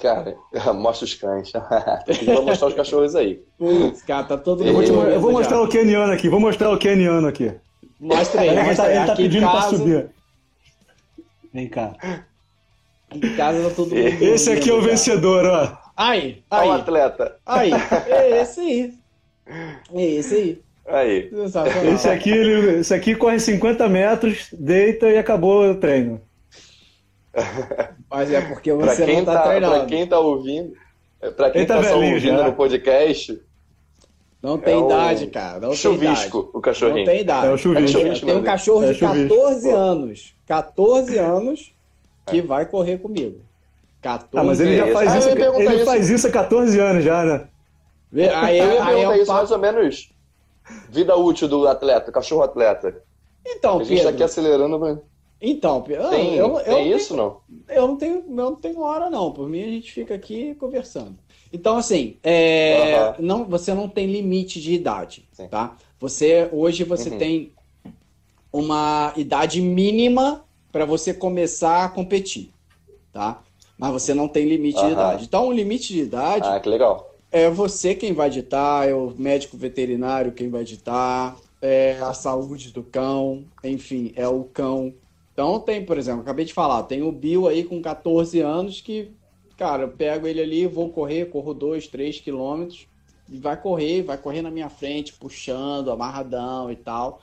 Cara, mostra os cães. Vou mostrar os cachorros aí. Putz, cara, tá todo mundo. Eu vou, eu vou mostrar o keniano aqui, vou mostrar o keniano aqui. Mostra aí. Ele, tá, ele tá pedindo casa... pra subir. Vem cá. Em casa tá todo mundo. Esse aqui é o vencedor, ó. Aí, aí. o atleta. Aí, é esse aí. É esse aí. Aí. Esse aqui, ele, esse aqui corre 50 metros, deita e acabou o treino. Mas é porque você não tá, tá treinando. Pra quem tá ouvindo, pra quem tá, tá só ouvindo já. no podcast... Não tem é idade, cara. Não chuvisco, tem idade. o cachorrinho. Não tem idade. É o chuvisco. É tem um cachorro é de 14 anos. 14 anos que é. vai correr comigo. 14 Ah, mas ele já faz isso. Ele isso. faz isso há 14 anos já, né? Aí, eu ia perguntar isso mais ou menos. Vida útil do atleta, cachorro atleta. Então, A gente Pedro, tá aqui acelerando, mas... Então, Pedro, tem, eu, eu, tem eu isso tenho, não? Eu não tenho, eu não tenho hora não. Por mim a gente fica aqui conversando. Então, assim, é, não, você não tem limite de idade, Sim. tá? Você hoje você uhum. tem uma idade mínima para você começar a competir, tá? mas você não tem limite uhum. de idade. Então, o limite de idade. Ah, que legal. É você quem vai ditar, é o médico veterinário quem vai ditar, é a saúde do cão, enfim, é o cão. Então, tem, por exemplo, acabei de falar, tem o Bill aí com 14 anos que, cara, eu pego ele ali, vou correr, corro 2, 3 quilômetros, e vai correr, vai correr na minha frente, puxando, amarradão e tal.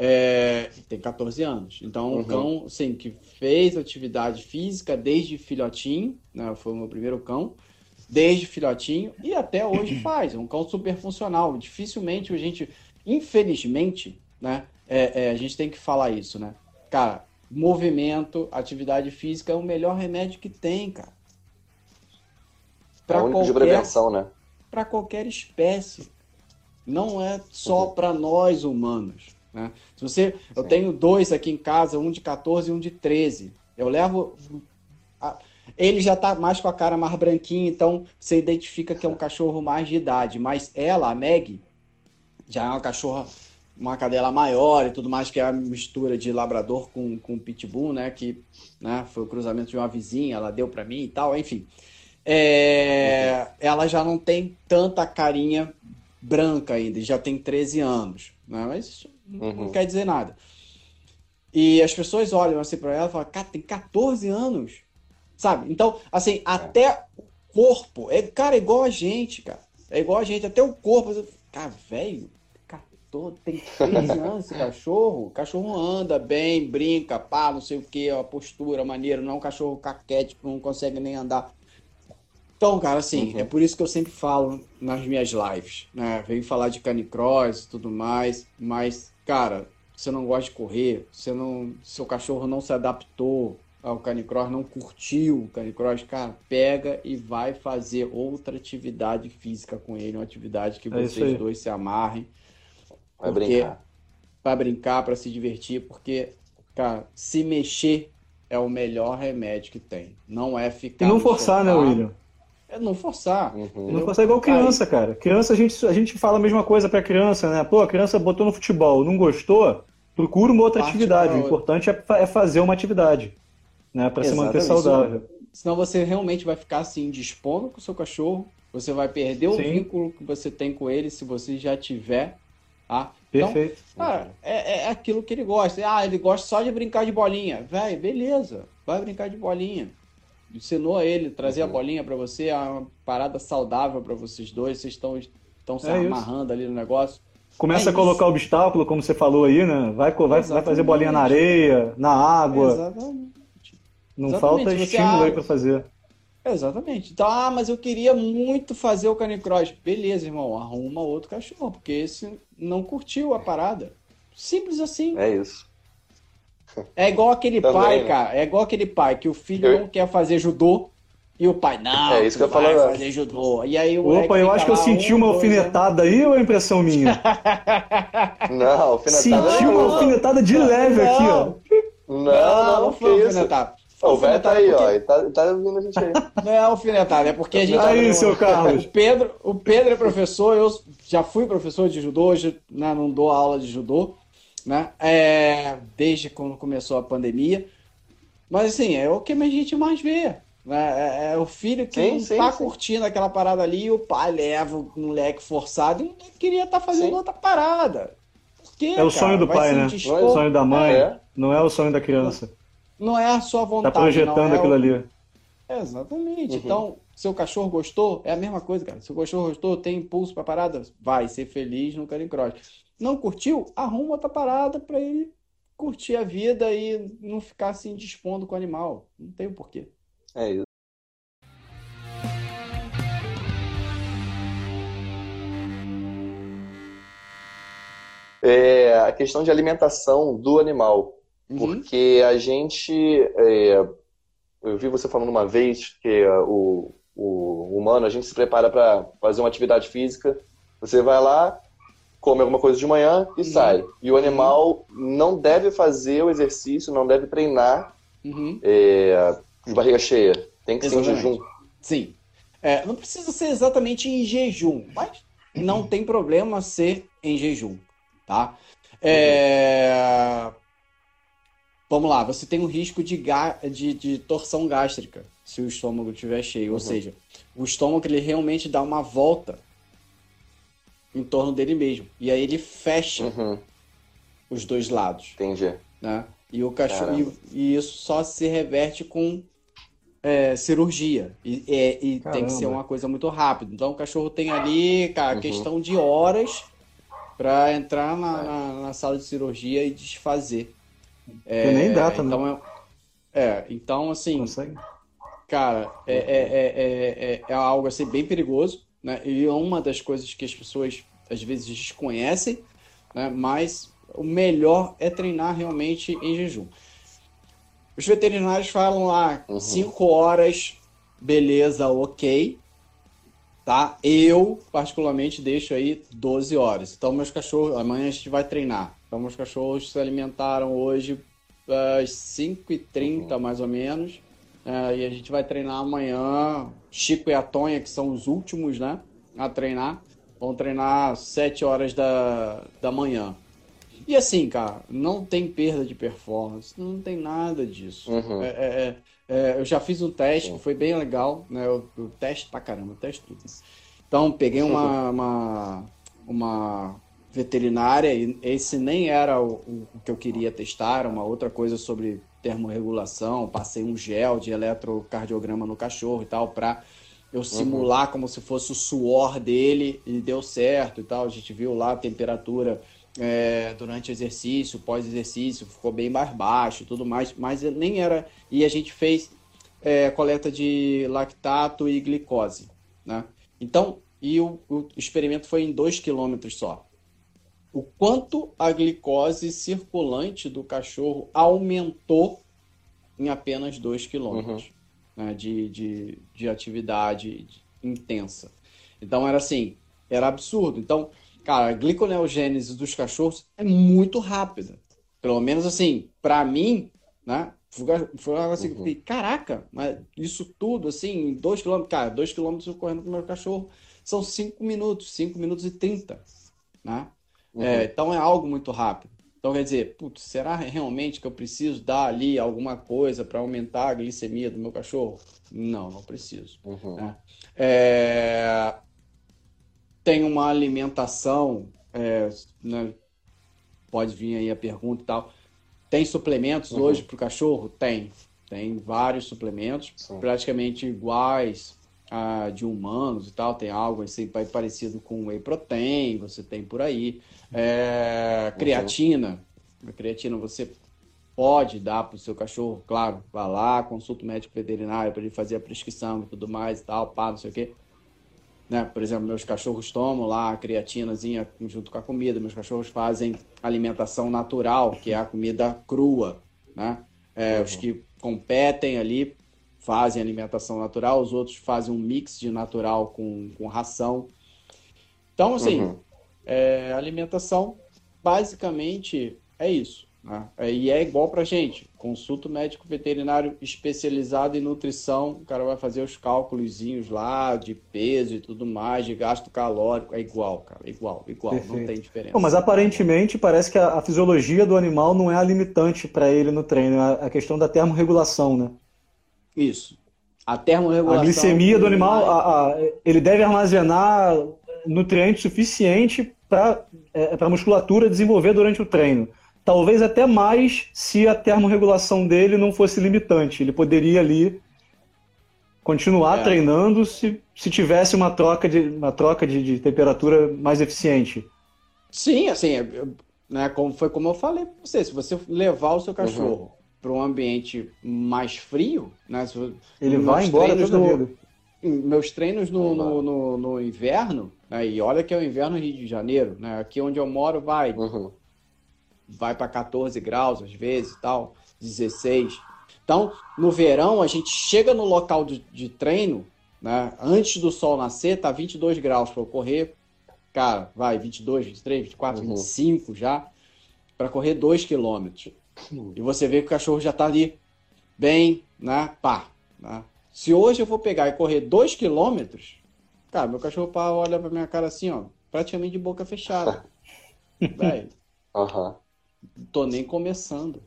É, tem 14 anos. Então, uhum. um cão, assim, que fez atividade física desde filhotinho, né? Foi o meu primeiro cão, desde filhotinho e até hoje faz. É um cão super funcional. Dificilmente a gente, infelizmente, né? É, é, a gente tem que falar isso, né? Cara, movimento, atividade física é o melhor remédio que tem, cara. Pra é o único qualquer, de prevenção, né? Para qualquer espécie. Não é só uhum. para nós humanos. Né? Se você, eu tenho dois aqui em casa, um de 14 e um de 13. Eu levo. Ele já está mais com a cara mais branquinha, então você identifica que é um cachorro mais de idade. Mas ela, a Meg, já é uma cachorra, uma cadela maior e tudo mais, que é a mistura de labrador com, com pitbull, né? Que né, foi o cruzamento de uma vizinha, ela deu para mim e tal, enfim. É. Ela já não tem tanta carinha branca ainda, já tem 13 anos. Né? Mas uhum. não quer dizer nada. E as pessoas olham assim para ela e falam, cara, tem 14 anos. Sabe? Então, assim, é. até o corpo, é, cara, é igual a gente, cara. É igual a gente, até o corpo. Cara, velho, tem 13 anos esse cachorro. O cachorro anda bem, brinca, pá, não sei o que, a postura, maneiro. Não é um cachorro caquético, não consegue nem andar. Então, cara, assim, uhum. é por isso que eu sempre falo nas minhas lives, né? Venho falar de canicross e tudo mais, mas, cara, você não gosta de correr, você não, seu cachorro não se adaptou ao canicross, não curtiu o canicross, cara, pega e vai fazer outra atividade física com ele, uma atividade que é vocês dois se amarrem. Vai brincar. Para brincar, para se divertir, porque, cara, se mexer é o melhor remédio que tem. Não é ficar. E não forçar, né, sofá, né, William? É não forçar. Uhum. Não forçar igual criança, cara. Criança, a gente, a gente fala a mesma coisa pra criança, né? Pô, a criança botou no futebol, não gostou, procura uma outra Parte atividade. O importante é, é, fazer uma atividade. Né? Para se manter saudável. Senão você realmente vai ficar assim, dispondo com o seu cachorro, você vai perder o Sim. vínculo que você tem com ele se você já tiver. Então, Perfeito. Então, cara, é, é aquilo que ele gosta. Ah, ele gosta só de brincar de bolinha. Véi, beleza, vai brincar de bolinha. Ensinou a ele, trazer uhum. a bolinha para você, é uma parada saudável para vocês dois. Vocês estão estão se é amarrando isso. ali no negócio. Começa é a colocar isso. obstáculo, como você falou aí, né? Vai, vai, vai fazer bolinha na areia, na água. Exatamente. Não Exatamente. falta estímulo aí para fazer. Exatamente. Então, ah, mas eu queria muito fazer o canicross. Beleza, irmão, arruma outro cachorro, porque esse não curtiu a parada. Simples assim. É isso. É igual aquele Também, pai, né? cara. É igual aquele pai que o filho eu... não quer fazer judô e o pai, não, é isso que eu vai falar, fazer judô. E aí o Opa, eu acho que eu senti um, uma alfinetada aí ou é impressão minha? não, alfinetada Senti uma alfinetada de leve não. aqui, ó. Não, não, não, foi alfinetada. O velho tá aí, ó. Ele tá, tá ouvindo a gente aí. Não é alfinetada, é porque a gente. Aí, seu Carlos. O Pedro, o Pedro é professor, eu já fui professor de judô, hoje né, não dou aula de judô, né? É, desde quando começou a pandemia. Mas assim, é o que a gente mais vê. Né? É, é o filho que sim, não sim, tá sim. curtindo aquela parada ali e o pai leva o moleque forçado e queria estar tá fazendo outra parada. Quê, é o cara? sonho do Vai pai, né? É o sonho da mãe, é. não é o sonho da criança. Não é a sua vontade. Tá projetando é aquilo o... ali. exatamente. Uhum. Então, seu cachorro gostou, é a mesma coisa, cara. Se o cachorro gostou, tem impulso pra parada, vai ser feliz no Canicross. Não curtiu? Arruma outra parada pra ele curtir a vida e não ficar assim dispondo com o animal. Não tem o porquê. É isso. É a questão de alimentação do animal. Uhum. Porque a gente. É, eu vi você falando uma vez que é, o, o humano, a gente se prepara para fazer uma atividade física. Você vai lá, come alguma coisa de manhã e uhum. sai. E o uhum. animal uhum. não deve fazer o exercício, não deve treinar uhum. é, de barriga cheia. Tem que Exatamente. ser em jejum. Sim. É, não precisa ser exatamente em jejum, mas não tem problema ser em jejum, tá? É... Vamos lá, você tem um risco de, ga... de, de torção gástrica se o estômago estiver cheio. Uhum. Ou seja, o estômago ele realmente dá uma volta em torno dele mesmo. E aí ele fecha uhum. os dois lados. Entendi. Né? E o cachorro. E, e, isso só se reverte com é, cirurgia. E, é, e tem que ser uma coisa muito rápida. Então o cachorro tem ali, cara, uhum. questão de horas para entrar na, na, na, sala de cirurgia e desfazer. É, nem data, então, né? É, é, então assim. Consegue? Cara, é, é, é, é, algo assim bem perigoso, né? E é uma das coisas que as pessoas às vezes desconhecem, né? Mas o melhor é treinar realmente em jejum. Os veterinários falam lá 5 uhum. horas, beleza, ok. Tá? Eu, particularmente, deixo aí 12 horas. Então, meus cachorros, amanhã a gente vai treinar. Então, meus cachorros se alimentaram hoje às 5h30, uhum. mais ou menos. É, e a gente vai treinar amanhã. Chico e a Tonha, que são os últimos, né? A treinar. Vão treinar 7 horas da, da manhã. E assim, cara, não tem perda de performance, não tem nada disso. Uhum. É, é, é, é eu já fiz um teste que foi bem legal, né? Eu, eu teste pra caramba, eu teste tudo. Então, peguei uma, uma, uma veterinária, e esse nem era o, o, que eu queria testar, uma outra coisa sobre termorregulação. Passei um gel de eletrocardiograma no cachorro e tal, para eu uhum. simular uhum. como se fosse o suor dele, e deu certo e tal. A gente viu lá a temperatura é, durante o exercício, pós-exercício, ficou bem mais baixo e tudo mais, mas nem era. E a gente fez é, coleta de lactato e glicose, né? Então, e o, o experimento foi em 2 km só. O quanto a glicose circulante do cachorro aumentou em apenas 2 km uhum. né, de, de, de atividade intensa. Então, era assim, era absurdo. Então, Cara, a gliconeogênese dos cachorros é muito rápida. Pelo menos assim, para mim, né? Foi algo assim, uhum. caraca, mas isso tudo, assim, 2 km, cara, 2 km correndo com o meu cachorro são 5 minutos, 5 minutos e 30, né? Uhum. É, então é algo muito rápido. Então, quer dizer, putz, será realmente que eu preciso dar ali alguma coisa para aumentar a glicemia do meu cachorro? Não, não preciso. Uhum. Né? É... Tem uma alimentação, é, né? pode vir aí a pergunta e tal. Tem suplementos uhum. hoje para o cachorro? Tem. Tem vários suplementos, Sim. praticamente iguais a de humanos e tal. Tem algo assim parecido com whey protein, você tem por aí. É, creatina. A creatina você pode dar para o seu cachorro, claro, vá lá, consulta o médico veterinário para ele fazer a prescrição e tudo mais e tal, pá, não sei o quê. Né? Por exemplo, meus cachorros tomam lá a creatinazinha junto com a comida, meus cachorros fazem alimentação natural, que é a comida crua, né? É, uhum. Os que competem ali fazem alimentação natural, os outros fazem um mix de natural com, com ração. Então, assim, uhum. É, alimentação basicamente é isso. Né? É, e é igual para gente. Consulta médico veterinário especializado em nutrição. O cara vai fazer os cálculos lá de peso e tudo mais, de gasto calórico. É igual, cara. É igual, igual. Perfeito. Não tem diferença. Bom, mas aparentemente parece que a, a, fisiologia do animal não é a limitante para ele no treino. É a, a questão da termorregulação, né? Isso. A termorregulação. A glicemia do animal, a, ele deve armazenar nutrientes suficiente para é, a musculatura desenvolver durante o treino talvez até mais se a termorregulação dele não fosse limitante. Ele poderia ali continuar é. treinando se, se tivesse uma troca, de, uma troca de, de temperatura mais eficiente. Sim, assim, né, como, foi como eu falei para você, se você levar o seu cachorro uhum. para um ambiente mais frio, né, ele vai embora toda no, Meus treinos no, no, no, no inverno, né, e olha que é o inverno no Rio de Janeiro, né, aqui onde eu moro vai uhum vai para 14 graus às vezes tal, 16. Então, no verão, a gente chega no local de, de treino, né? Antes do sol nascer, tá 22 graus para correr. Cara, vai 22, 23, 24, uhum. 25 já, para correr 2 quilômetros. E você vê que o cachorro já tá ali bem, né? Pá. Né? Se hoje eu vou pegar e correr 2 quilômetros, cara, meu cachorro pá, olha pra minha cara assim, ó, praticamente de boca fechada. Velho. Uhum tô nem começando.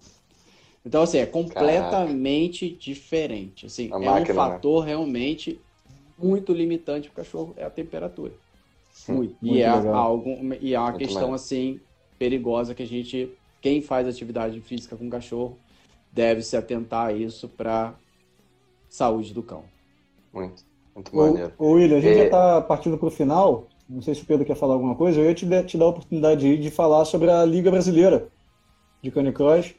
Então, assim, é completamente Caraca. diferente. Assim, a é máquina, um né? fator né? realmente muito limitante para o cachorro, é a temperatura. Muito. muito e, é algo, e é uma muito questão, assim, perigosa que a gente, quem faz atividade física com cachorro, deve se atentar a isso para saúde do cão. Muito. Muito maneiro. Ô, William, a gente é... já está partindo para o final. Não sei se o Pedro quer falar alguma coisa. Eu ia te, te dar a oportunidade de falar sobre a Liga Brasileira de Canicross.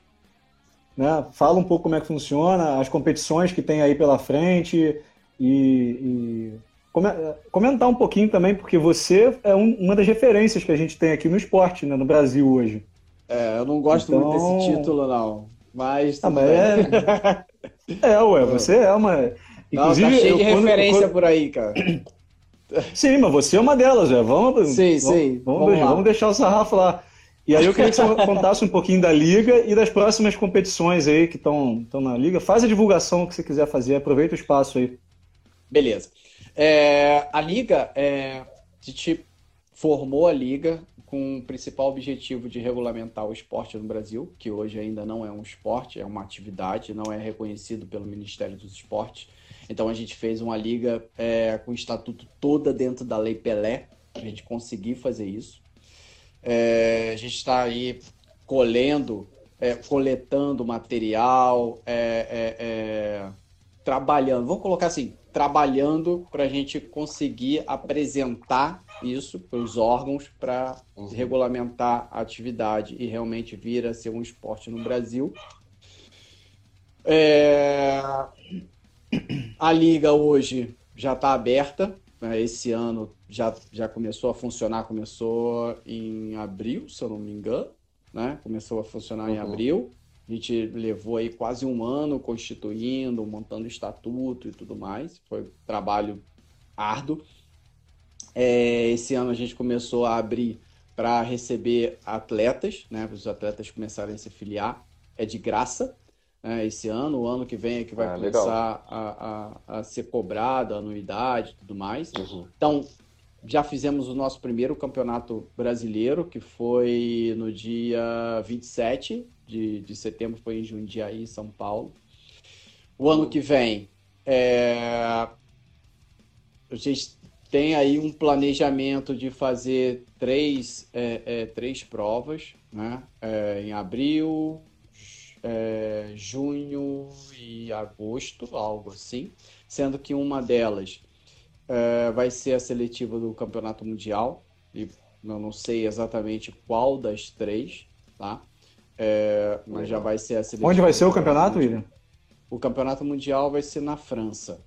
Né? Fala um pouco como é que funciona, as competições que tem aí pela frente e, e comentar um pouquinho também, porque você é um, uma das referências que a gente tem aqui no esporte, né, no Brasil hoje. É, eu não gosto então... muito desse então- título, não. Mas. Ah, mas é... é, ué, você é uma. Inclusive, não, tá cheio de eu, referência quando... por aí, cara. Sim, mas você é uma delas, já. Vamos, sim, vamos, sim. Vamos, vamos, vamos deixar o sarrafo lá. E aí eu queria que você contasse um pouquinho da liga e das próximas competições aí que estão na liga. Faz a divulgação que você quiser fazer, aproveita o espaço aí. Beleza. É, a liga, é, a gente formou a liga com o principal objetivo de regulamentar o esporte no Brasil, que hoje ainda não é um esporte, é uma atividade, não é reconhecido pelo Ministério dos Esportes. Então a gente fez uma liga é, com o estatuto toda dentro da Lei Pelé, a gente conseguir fazer isso. É, a gente está aí colhendo, é, coletando material, é, é, é, trabalhando, vamos colocar assim, trabalhando para a gente conseguir apresentar isso para os órgãos para uhum. regulamentar a atividade e realmente vir a ser um esporte no Brasil. É... A liga hoje já está aberta. Né? Esse ano já, já começou a funcionar, começou em abril, se eu não me engano, né? Começou a funcionar uhum. em abril. A gente levou aí quase um ano constituindo, montando estatuto e tudo mais. Foi um trabalho árduo. É, esse ano a gente começou a abrir para receber atletas, né? Para os atletas começarem a se filiar. É de graça né? esse ano. O ano que vem é que vai ah, começar a, a, a, ser cobrada a anuidade e tudo mais. Uhum. Então, já fizemos o nosso primeiro campeonato brasileiro, que foi no dia 27 de, de setembro, foi em Jundiaí, São Paulo. O ano que vem, é, a gente tem aí um planejamento de fazer três, é, é, três provas, né? É, em abril, é, junho e agosto, algo assim, sendo que uma delas é, vai ser a seletiva do Campeonato Mundial, e eu não sei exatamente qual das três, tá? É, mas já vai ser a seletiva. Onde vai ser o campeonato, William? O Campeonato Mundial vai ser na França.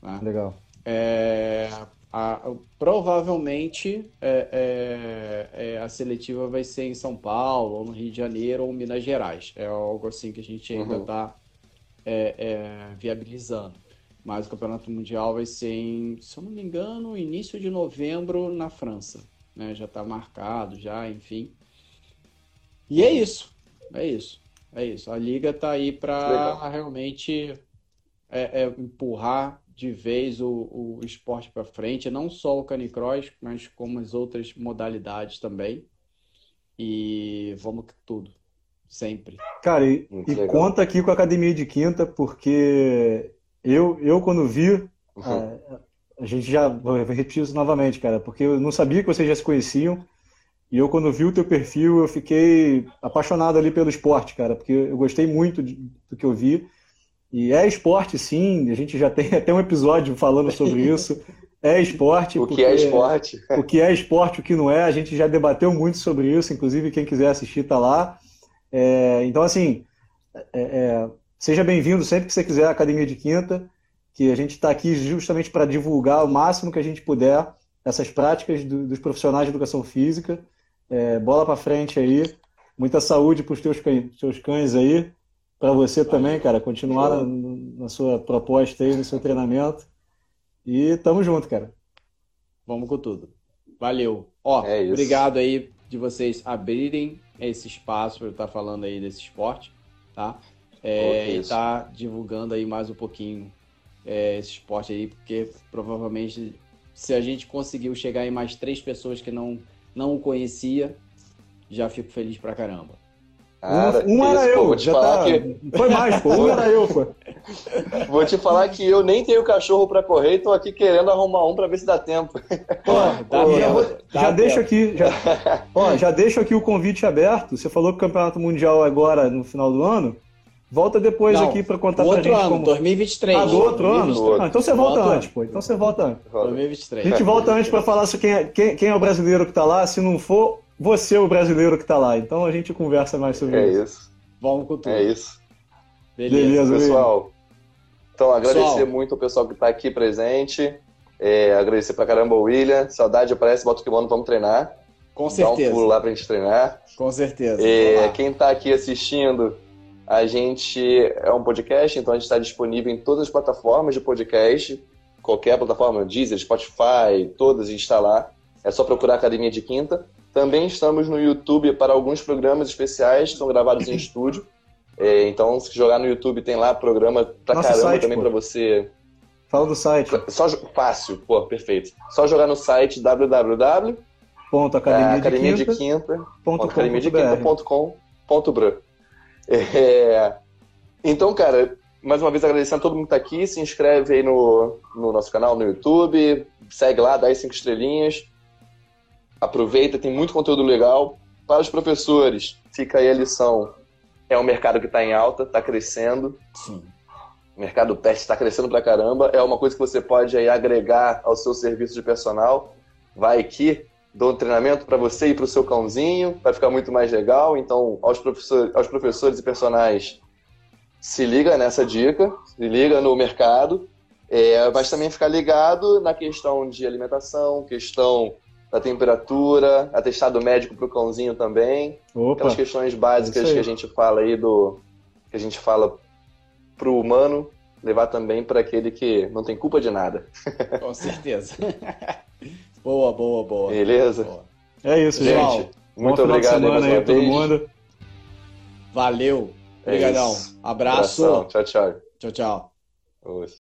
Tá? Legal. É, a, provavelmente é, é, é, a seletiva vai ser em São Paulo, ou no Rio de Janeiro, ou Minas Gerais. É algo assim que a gente ainda está uhum. É, é, viabilizando. Mas o Campeonato Mundial vai ser em, se eu não me engano, início de novembro na França. Né? Já está marcado, já, enfim. E é isso. É isso. É isso. A liga está aí para realmente empurrar de vez o, o esporte para frente, não só o canicross, mas como as outras modalidades também. E vamos com tudo, sempre. Cara, e, e conta aqui com a academia de quinta, porque eu, eu quando vi, uhum. a, é, a, gente já, vou repetir isso novamente, cara, porque eu não sabia que vocês já se conheciam. E eu, quando vi o teu perfil, eu fiquei apaixonado ali pelo esporte, cara, porque eu gostei muito de, do que eu vi. E é esporte, sim, a gente já tem até um episódio falando sobre isso. É esporte. o que é esporte? O que é esporte, o que não é, a gente já debateu muito sobre isso, inclusive quem quiser assistir está lá. É, então, assim, é, é, seja bem-vindo sempre que você quiser à Academia de Quinta, que a gente está aqui justamente para divulgar o máximo que a gente puder essas práticas do, dos profissionais de educação física. É, bola para frente aí, muita saúde para os teus, teus cães aí para você também, cara, continuar na, na, sua proposta aí, no seu treinamento. E tamo junto, cara. Vamos com tudo. Valeu. Ó, é obrigado aí de vocês abrirem esse espaço para eu estar falando aí desse esporte, tá? É, e tá divulgando aí mais um pouquinho é, esse esporte aí, porque provavelmente se a gente conseguiu chegar em mais três pessoas que não, não o conhecia, já fico feliz pra caramba. Cara, um, um era eu, pô, já tá... que... Foi mais, pô, um era eu, pô. Vou te falar que eu nem tenho cachorro para correr e tô aqui querendo arrumar um para ver se dá tempo. Pô, dá pô, já, já deixo aqui, já, ó, já deixo aqui o convite aberto. Você falou que o Campeonato Mundial agora no final do ano. Volta depois Não, aqui para contar pra gente ano, como... 2023. Ah, do outro 2023. ano? Ah, então você volta, volta antes, pô. Então você volta antes. 2023. A gente volta antes para falar se quem é, quem, quem é o brasileiro que tá lá. Se não for, você, o brasileiro que está lá. Então a gente conversa mais sobre é isso. É isso. Vamos com tudo. É isso. Beleza, Beleza pessoal. Então, agradecer pessoal. muito o pessoal que está aqui presente. É, agradecer pra caramba o William. Saudade aparece, bota o kimono, vamos treinar. Com certeza. Dá um pulo lá pra gente treinar. Com certeza. É, quem está aqui assistindo, a gente é um podcast, então a gente está disponível em todas as plataformas de podcast. Qualquer plataforma, Deezer, Spotify, todas a gente está lá. É só procurar Academia de Quinta. Também estamos no YouTube para alguns programas especiais que são gravados em estúdio. É, então, se jogar no YouTube, tem lá programa pra Nosso caramba site, também para você. Fala do site. Só fácil, pô, perfeito. Só jogar no site www. Ponto academia, academia de quinta, ponto academia de quinta.com.br. É, então, cara, mais uma vez agradecendo a todo mundo que está aqui. Se inscreve aí no, no nosso canal no YouTube, segue lá, dá as cinco estrelinhas aproveita, tem muito conteúdo legal. Para os professores, fica aí a lição. É um mercado que está em alta, está crescendo. Sim. O mercado pet está crescendo pra caramba. É uma coisa que você pode aí agregar ao seu serviço de personal. Vai aqui, dou um treinamento para você e para o seu cãozinho, vai ficar muito mais legal. Então, aos, professor, aos professores e personagens, se liga nessa dica, se liga no mercado, é, mas também ficar ligado na questão de alimentação, questão da temperatura, atestado médico para o cãozinho também. Opa, Aquelas questões básicas que a gente fala aí do. que a gente fala para o humano, levar também para aquele que não tem culpa de nada. Com certeza. boa, boa, boa. Beleza? Boa. É isso, gente. gente. Muito obrigado aí, aí todo mundo. Valeu. É Obrigadão. É Abraço. Abração. Tchau, tchau. Tchau, tchau.